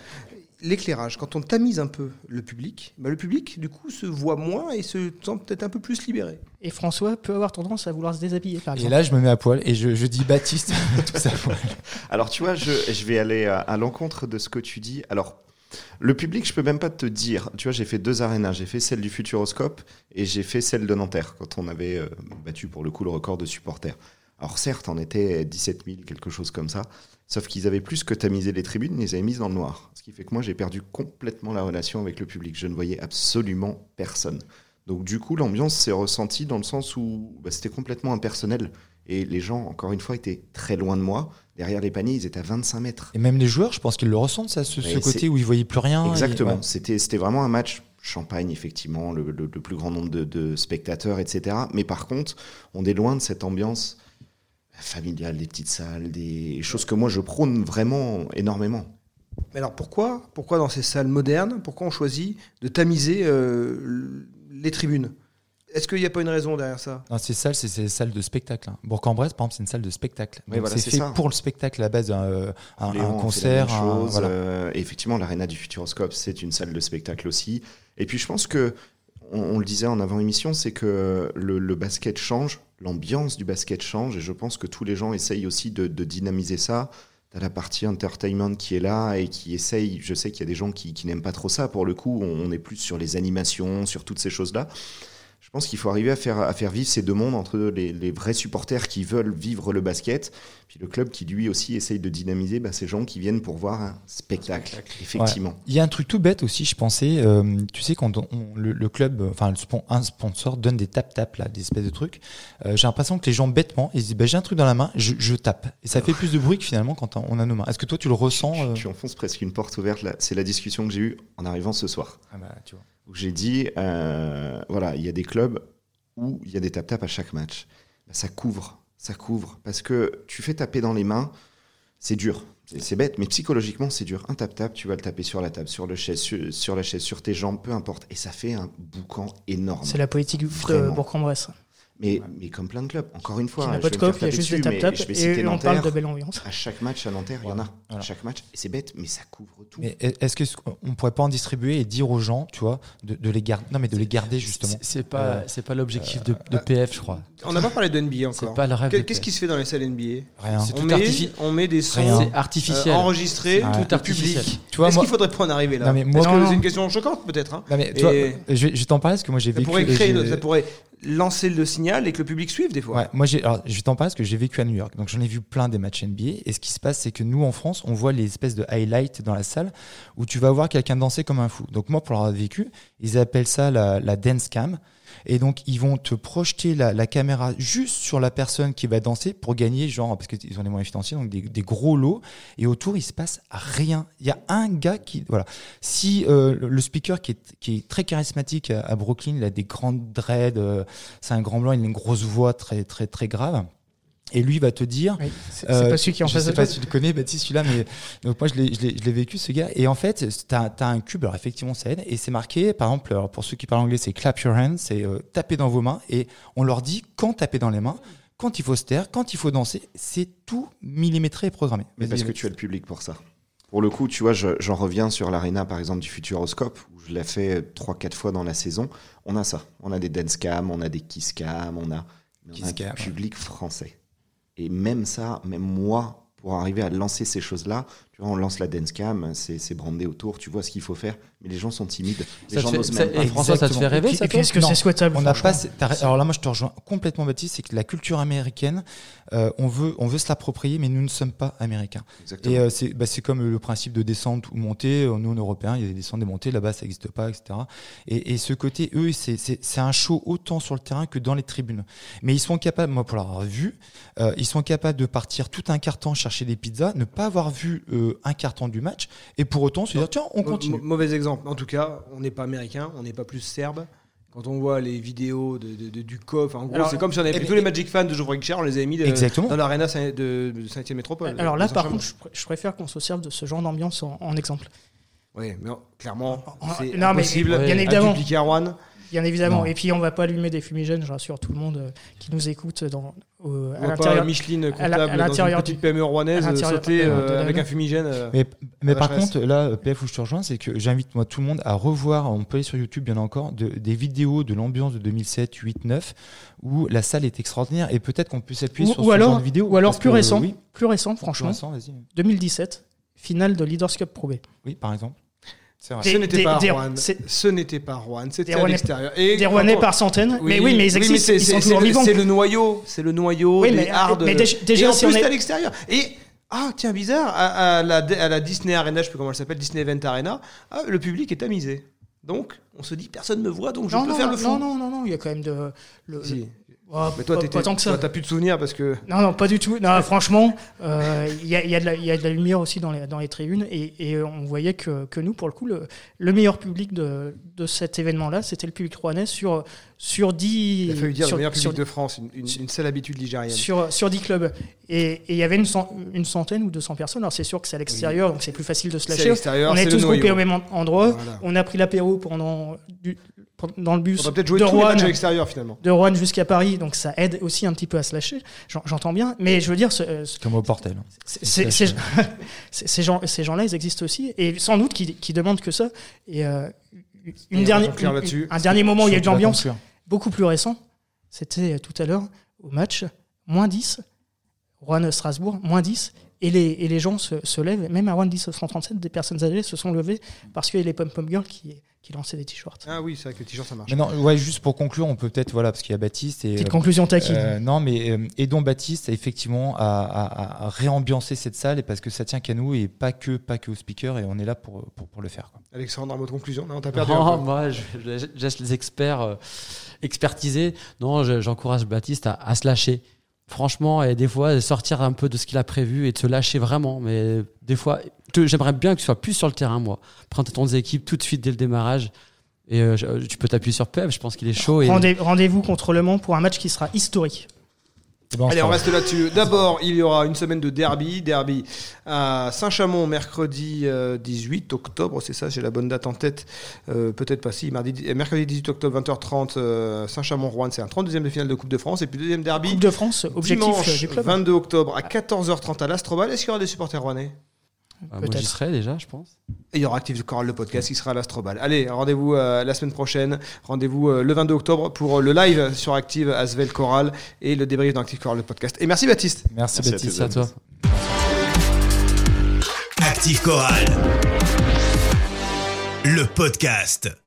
L'éclairage, quand on tamise un peu le public, bah, le public, du coup, se voit moins et se sent peut-être un peu plus libéré. Et François peut avoir tendance à vouloir se déshabiller, par exemple. Et là, je me mets à poil et je, dis Baptiste, tout ça. Alors, tu vois, je, je vais aller à, à l'encontre de ce que tu dis. Alors, le public, je peux même pas te dire. Tu vois, j'ai fait deux arénas. J'ai fait celle du Futuroscope et j'ai fait celle de Nanterre, quand on avait euh, battu pour le coup le record de supporters. Alors certes, on était 17 000, quelque chose comme ça. Sauf qu'ils avaient plus que tamisé les tribunes, ils les avaient mises dans le noir. Ce qui fait que moi, j'ai perdu complètement la relation avec le public. Je ne voyais absolument personne. Donc du coup, l'ambiance s'est ressentie dans le sens où bah, c'était complètement impersonnel. Et les gens, encore une fois, étaient très loin de moi. Derrière les paniers, ils étaient à 25 mètres. Et même les joueurs, je pense qu'ils le ressentent, ça, ce, côté où ils ne voyaient plus rien. Exactement. C'était vraiment un match champagne, effectivement, le, plus grand nombre de, spectateurs, etc. Mais par contre, on est loin de cette ambiance familiale, des petites salles, des choses que moi je prône vraiment énormément. Mais alors pourquoi, pourquoi dans ces salles modernes, pourquoi on choisit de tamiser euh, les tribunes? Est-ce qu'il n'y a pas une raison derrière ça? Non, ces salles, c'est des salles de spectacle. Hein. Bourg-en-Bresse, par exemple, c'est une salle de spectacle. c'est fait pour le spectacle à la base, un, un, concert. Euh, effectivement, l'aréna du Futuroscope, c'est une salle de spectacle aussi. Et puis, je pense que, on, le disait en avant-émission, c'est que le, basket change, l'ambiance du basket change, et je pense que tous les gens essayent aussi de, dynamiser ça. T'as la partie entertainment qui est là et qui essaye. Je sais qu'il y a des gens qui, n'aiment pas trop ça. Pour le coup, on est plus sur les animations, sur toutes ces choses-là. Je pense qu'il faut arriver à faire, à faire vivre ces deux mondes entre les, vrais supporters qui veulent vivre le basket, puis le club qui lui aussi essaye de dynamiser bah, ces gens qui viennent pour voir un spectacle, effectivement. Il y a un truc tout bête aussi, je pensais, euh, tu sais, quand le, club, enfin un sponsor donne des tap-tap, là, des espèces de trucs, euh, j'ai l'impression que les gens bêtement, ils disent bah, j'ai un truc dans la main, je, tape. Et ça fait plus de bruit que finalement quand on a nos mains. Est-ce que toi tu le ressens euh Tu enfonces presque une porte ouverte, là. c'est la discussion que j'ai eue en arrivant ce soir. Ah bah, tu vois où j'ai dit, euh, voilà, il y a des clubs où il y a des tap-tap à chaque match. Bah, ça couvre, ça couvre. Parce que tu fais taper dans les mains, c'est dur. C'est bête, mais psychologiquement, c'est dur. Un tap-tap, tu vas le taper sur la table, sur, le chaise, sur, la chaise, sur tes jambes, peu importe. Et ça fait un boucan énorme. C'est la politique de Bourg-en-Bresse. Mais, mais comme plein de clubs, encore une fois, il n'y a pas de cop, il y a juste des tap-tap et on parle de belle ambiance. À chaque match à Nanterre, il y en a. À chaque match, c'est bête, mais ça couvre tout. Mais est-ce qu'on pourrait pas en distribuer et dire aux gens, tu vois, de, les garder Non, mais de les garder justement. C'est pas, euh, c'est pas l'objectif de, de, PF, je crois. On n'a pas parlé de NBA encore. Pas le rêve. Qu'est-ce qui se fait dans les salles NBA Rien. On met, on met des sons artificiels enregistrés, tout artificiel. Est-ce qu'il faudrait pas en arriver là c'est une question choquante peut-être. Hein. je vais t'en parler parce que moi j'ai vécu. Ça pourrait lancer le signal et que le public suive des fois. Moi, j'ai, je t'en parler parce que j'ai vécu à New York. Donc, j'en ai vu plein des matchs NBA. Et ce qui se passe, c'est que nous, en France, on voit les espèces de highlights dans la salle où tu vas voir quelqu'un danser comme un fou. Donc, moi, pour l'avoir vécu, ils appellent ça la dance cam. Et donc, ils vont te projeter la, caméra juste sur la personne qui va danser pour gagner, genre, parce qu'ils ont les moyens financiers, donc des, gros lots. Et autour, il se passe rien. Il y a un gars qui. Voilà. Si euh, le speaker qui est, très charismatique à, Brooklyn, il a des grandes dreads, euh, c'est un grand blanc, il a une grosse voix très, très, très grave. Et lui va te dire. c'est pas celui qui en Je face sais pas si tu le connais, Baptiste, celui-là, mais donc moi je l'ai vécu ce gars. Et en fait, tu as, un cube, alors effectivement ça aide, et c'est marqué, par exemple, pour ceux qui parlent anglais, c'est clap your hands, c'est taper dans vos mains, et on leur dit quand taper dans les mains quand il faut se taire, quand il faut danser, c'est tout millimétré et programmé. Mais parce que tu as le public pour ça. Pour le coup, tu vois, j'en reviens sur l'arena, par exemple, du Futuroscope, où je l'ai fait 3-4 fois dans la saison. On a ça. On a des dance cam, on a des kiss cam, on a, on a un public français. Et même ça, même moi, pour arriver à lancer ces choses-là, tu vois, on lance la dance cam, c'est brandé autour, tu vois ce qu'il faut faire, mais les gens sont timides. Les gens n'osent même pas. François, ça te fait rêver ça Est-ce que c'est souhaitable on n'a pas. Alors là, moi, je te rejoins complètement, Baptiste, c'est que la culture américaine, euh, on veut, on veut se l'approprier, mais nous ne sommes pas américains. Exactement. Et euh, c'est bah, comme le principe de descente ou montée. Nous, en Européens, il y a des descentes, des montées. Là-bas, ça n'existe pas, etc. Et, et, ce côté, eux, c'est un show autant sur le terrain que dans les tribunes. Mais ils sont capables, moi, pour l'avoir vu, euh, ils sont capables de partir tout un carton chercher des pizzas, ne pas avoir vu euh, un carton du match, et pour autant se dire tiens, on continue. mauvais exemple. En tout cas, on n'est pas américain, on n'est pas plus serbe. Quand on voit les vidéos de, du COF, en gros, c'est comme si on avait pris tous les Magic fans de Geoffrey Guichard, on les avait mis dans l'arena de, Saint-Etienne Métropole. Alors là, par contre, je, préfère qu'on se serve de ce genre d'ambiance en, exemple. Oui, mais clairement, c'est impossible. bien évidemment. À Bien évidemment. Et puis on va pas allumer des fumigènes, je rassure tout le monde euh, qui nous écoute dans, à l'intérieur. Micheline comptable à, l'intérieur dans une petite PME rouennaise sauter euh, avec un fumigène. Euh, mais, mais par contre, là, PF où je te rejoins, c'est que j'invite moi tout le monde à revoir. On peut aller sur YouTube, bien encore, de, des vidéos de l'ambiance de 2007, 8, 9, où la salle est extraordinaire et peut-être qu'on peut s'appuyer sur ce alors, genre de vidéo. Ou alors plus récent, plus récent, franchement. 2017, finale de Leaders Cup Pro B. Oui, par exemple. Ce n'était pas Rouen. Ce n'était pas Rouen. C'était à l'extérieur. Des Rouennais par centaines. mais oui, mais ils existent. ils sont toujours vivants. C'est le noyau. C'est le noyau des mais, hard. Mais déjà, et en plus, à l'extérieur. Et ah tiens bizarre à, la, à, la, Disney Arena, je sais plus comment elle s'appelle, Disney Event Arena, ah, le public est tamisé. Donc on se dit personne ne me voit donc je peux faire le fou. Non non non non, il y a quand même de le, Oh, mais toi, t'as plus de souvenirs parce que. Non, non, pas du tout. Non, franchement, euh, il y, a, y, a y, a, de la lumière aussi dans les, dans les tribunes et, et on voyait que, que, nous, pour le coup, le, le meilleur public de, de cet événement-là, c'était le public rouennais sur, sur 10. Il a fallu dire sur, le meilleur public de France, une, une, une seule habitude ligérienne. Sur, sur 10 clubs. Et il y avait une, une, centaine ou 200 personnes. Alors c'est sûr que c'est à l'extérieur, donc c'est plus facile de se lâcher. On est, tous groupés au même endroit. On a pris l'apéro pendant du, dans le bus peut-être jouer de Rouen, à l'extérieur finalement. De Rouen jusqu'à Paris, donc ça aide aussi un petit peu à se lâcher. J'entends bien, mais je veux dire, ce, comme au portel. Ces, ces gens, ces gens-là, ils existent aussi, et sans doute qui, qui demandent que ça. Et euh, une dernière, un dernier moment où il y a de l'ambiance, beaucoup plus récent, c'était tout à l'heure au match, moins 10, Rouen-Strasbourg, moins 10, et les, et les gens se, se, lèvent, même à Rouen 10 137, des personnes âgées se sont levées parce qu'il y a les pom-pom girls qui, qui lançait des t-shirts. Ah oui, c'est vrai que les t-shirts ça marche. Mais non, ouais, juste pour conclure, on peut peut-être, voilà, parce qu'il y a Baptiste. Et, Petite euh, conclusion taquine. Euh, non, mais euh, aidons Baptiste effectivement à, à, réambiancer cette salle et parce que ça tient qu'à nous et pas que, pas que aux speakers et on est là pour, pour, pour le faire. Quoi. Alexandre, votre conclusion? Non, t'as perdu. Non, moi, je, je, laisse les experts euh, expertiser. Non, j'encourage Baptiste à, à se lâcher franchement, et des fois, sortir un peu de ce qu'il a prévu et de se lâcher vraiment. Mais des fois, j'aimerais bien que tu sois plus sur le terrain, moi. Prends ton équipes tout de suite dès le démarrage. Et euh, tu peux t'appuyer sur Pep, je pense qu'il est chaud. Rendez-vous contre Le Mans pour un match qui sera historique. Allez, on reste là-dessus. D'abord, il y aura une semaine de derby. Derby à Saint-Chamond, mercredi 18 euh, octobre. C'est ça, j'ai la bonne date en tête. Euh, peut-être pas si. Mardi, mercredi 18 octobre, 20h30, Saint-Chamond-Rouen. C'est un 32e de finale de Coupe de France. Et puis deuxième derby. Coupe de France, objectif dimanche, 22 octobre à 14h30 à l'Astrobal. Est-ce qu'il y aura des supporters rouennais? Ah, moi, j'y serai déjà, je pense. Et il y aura Active Coral, le podcast, qui sera à l'Astrobal. Allez, rendez-vous euh, la semaine prochaine. Rendez-vous euh, le 22 octobre pour euh, le live sur Active Asvel Coral et le débrief d'Active Coral, le podcast. Et merci Baptiste. Merci, Baptiste, à, toi. Active Coral, le podcast.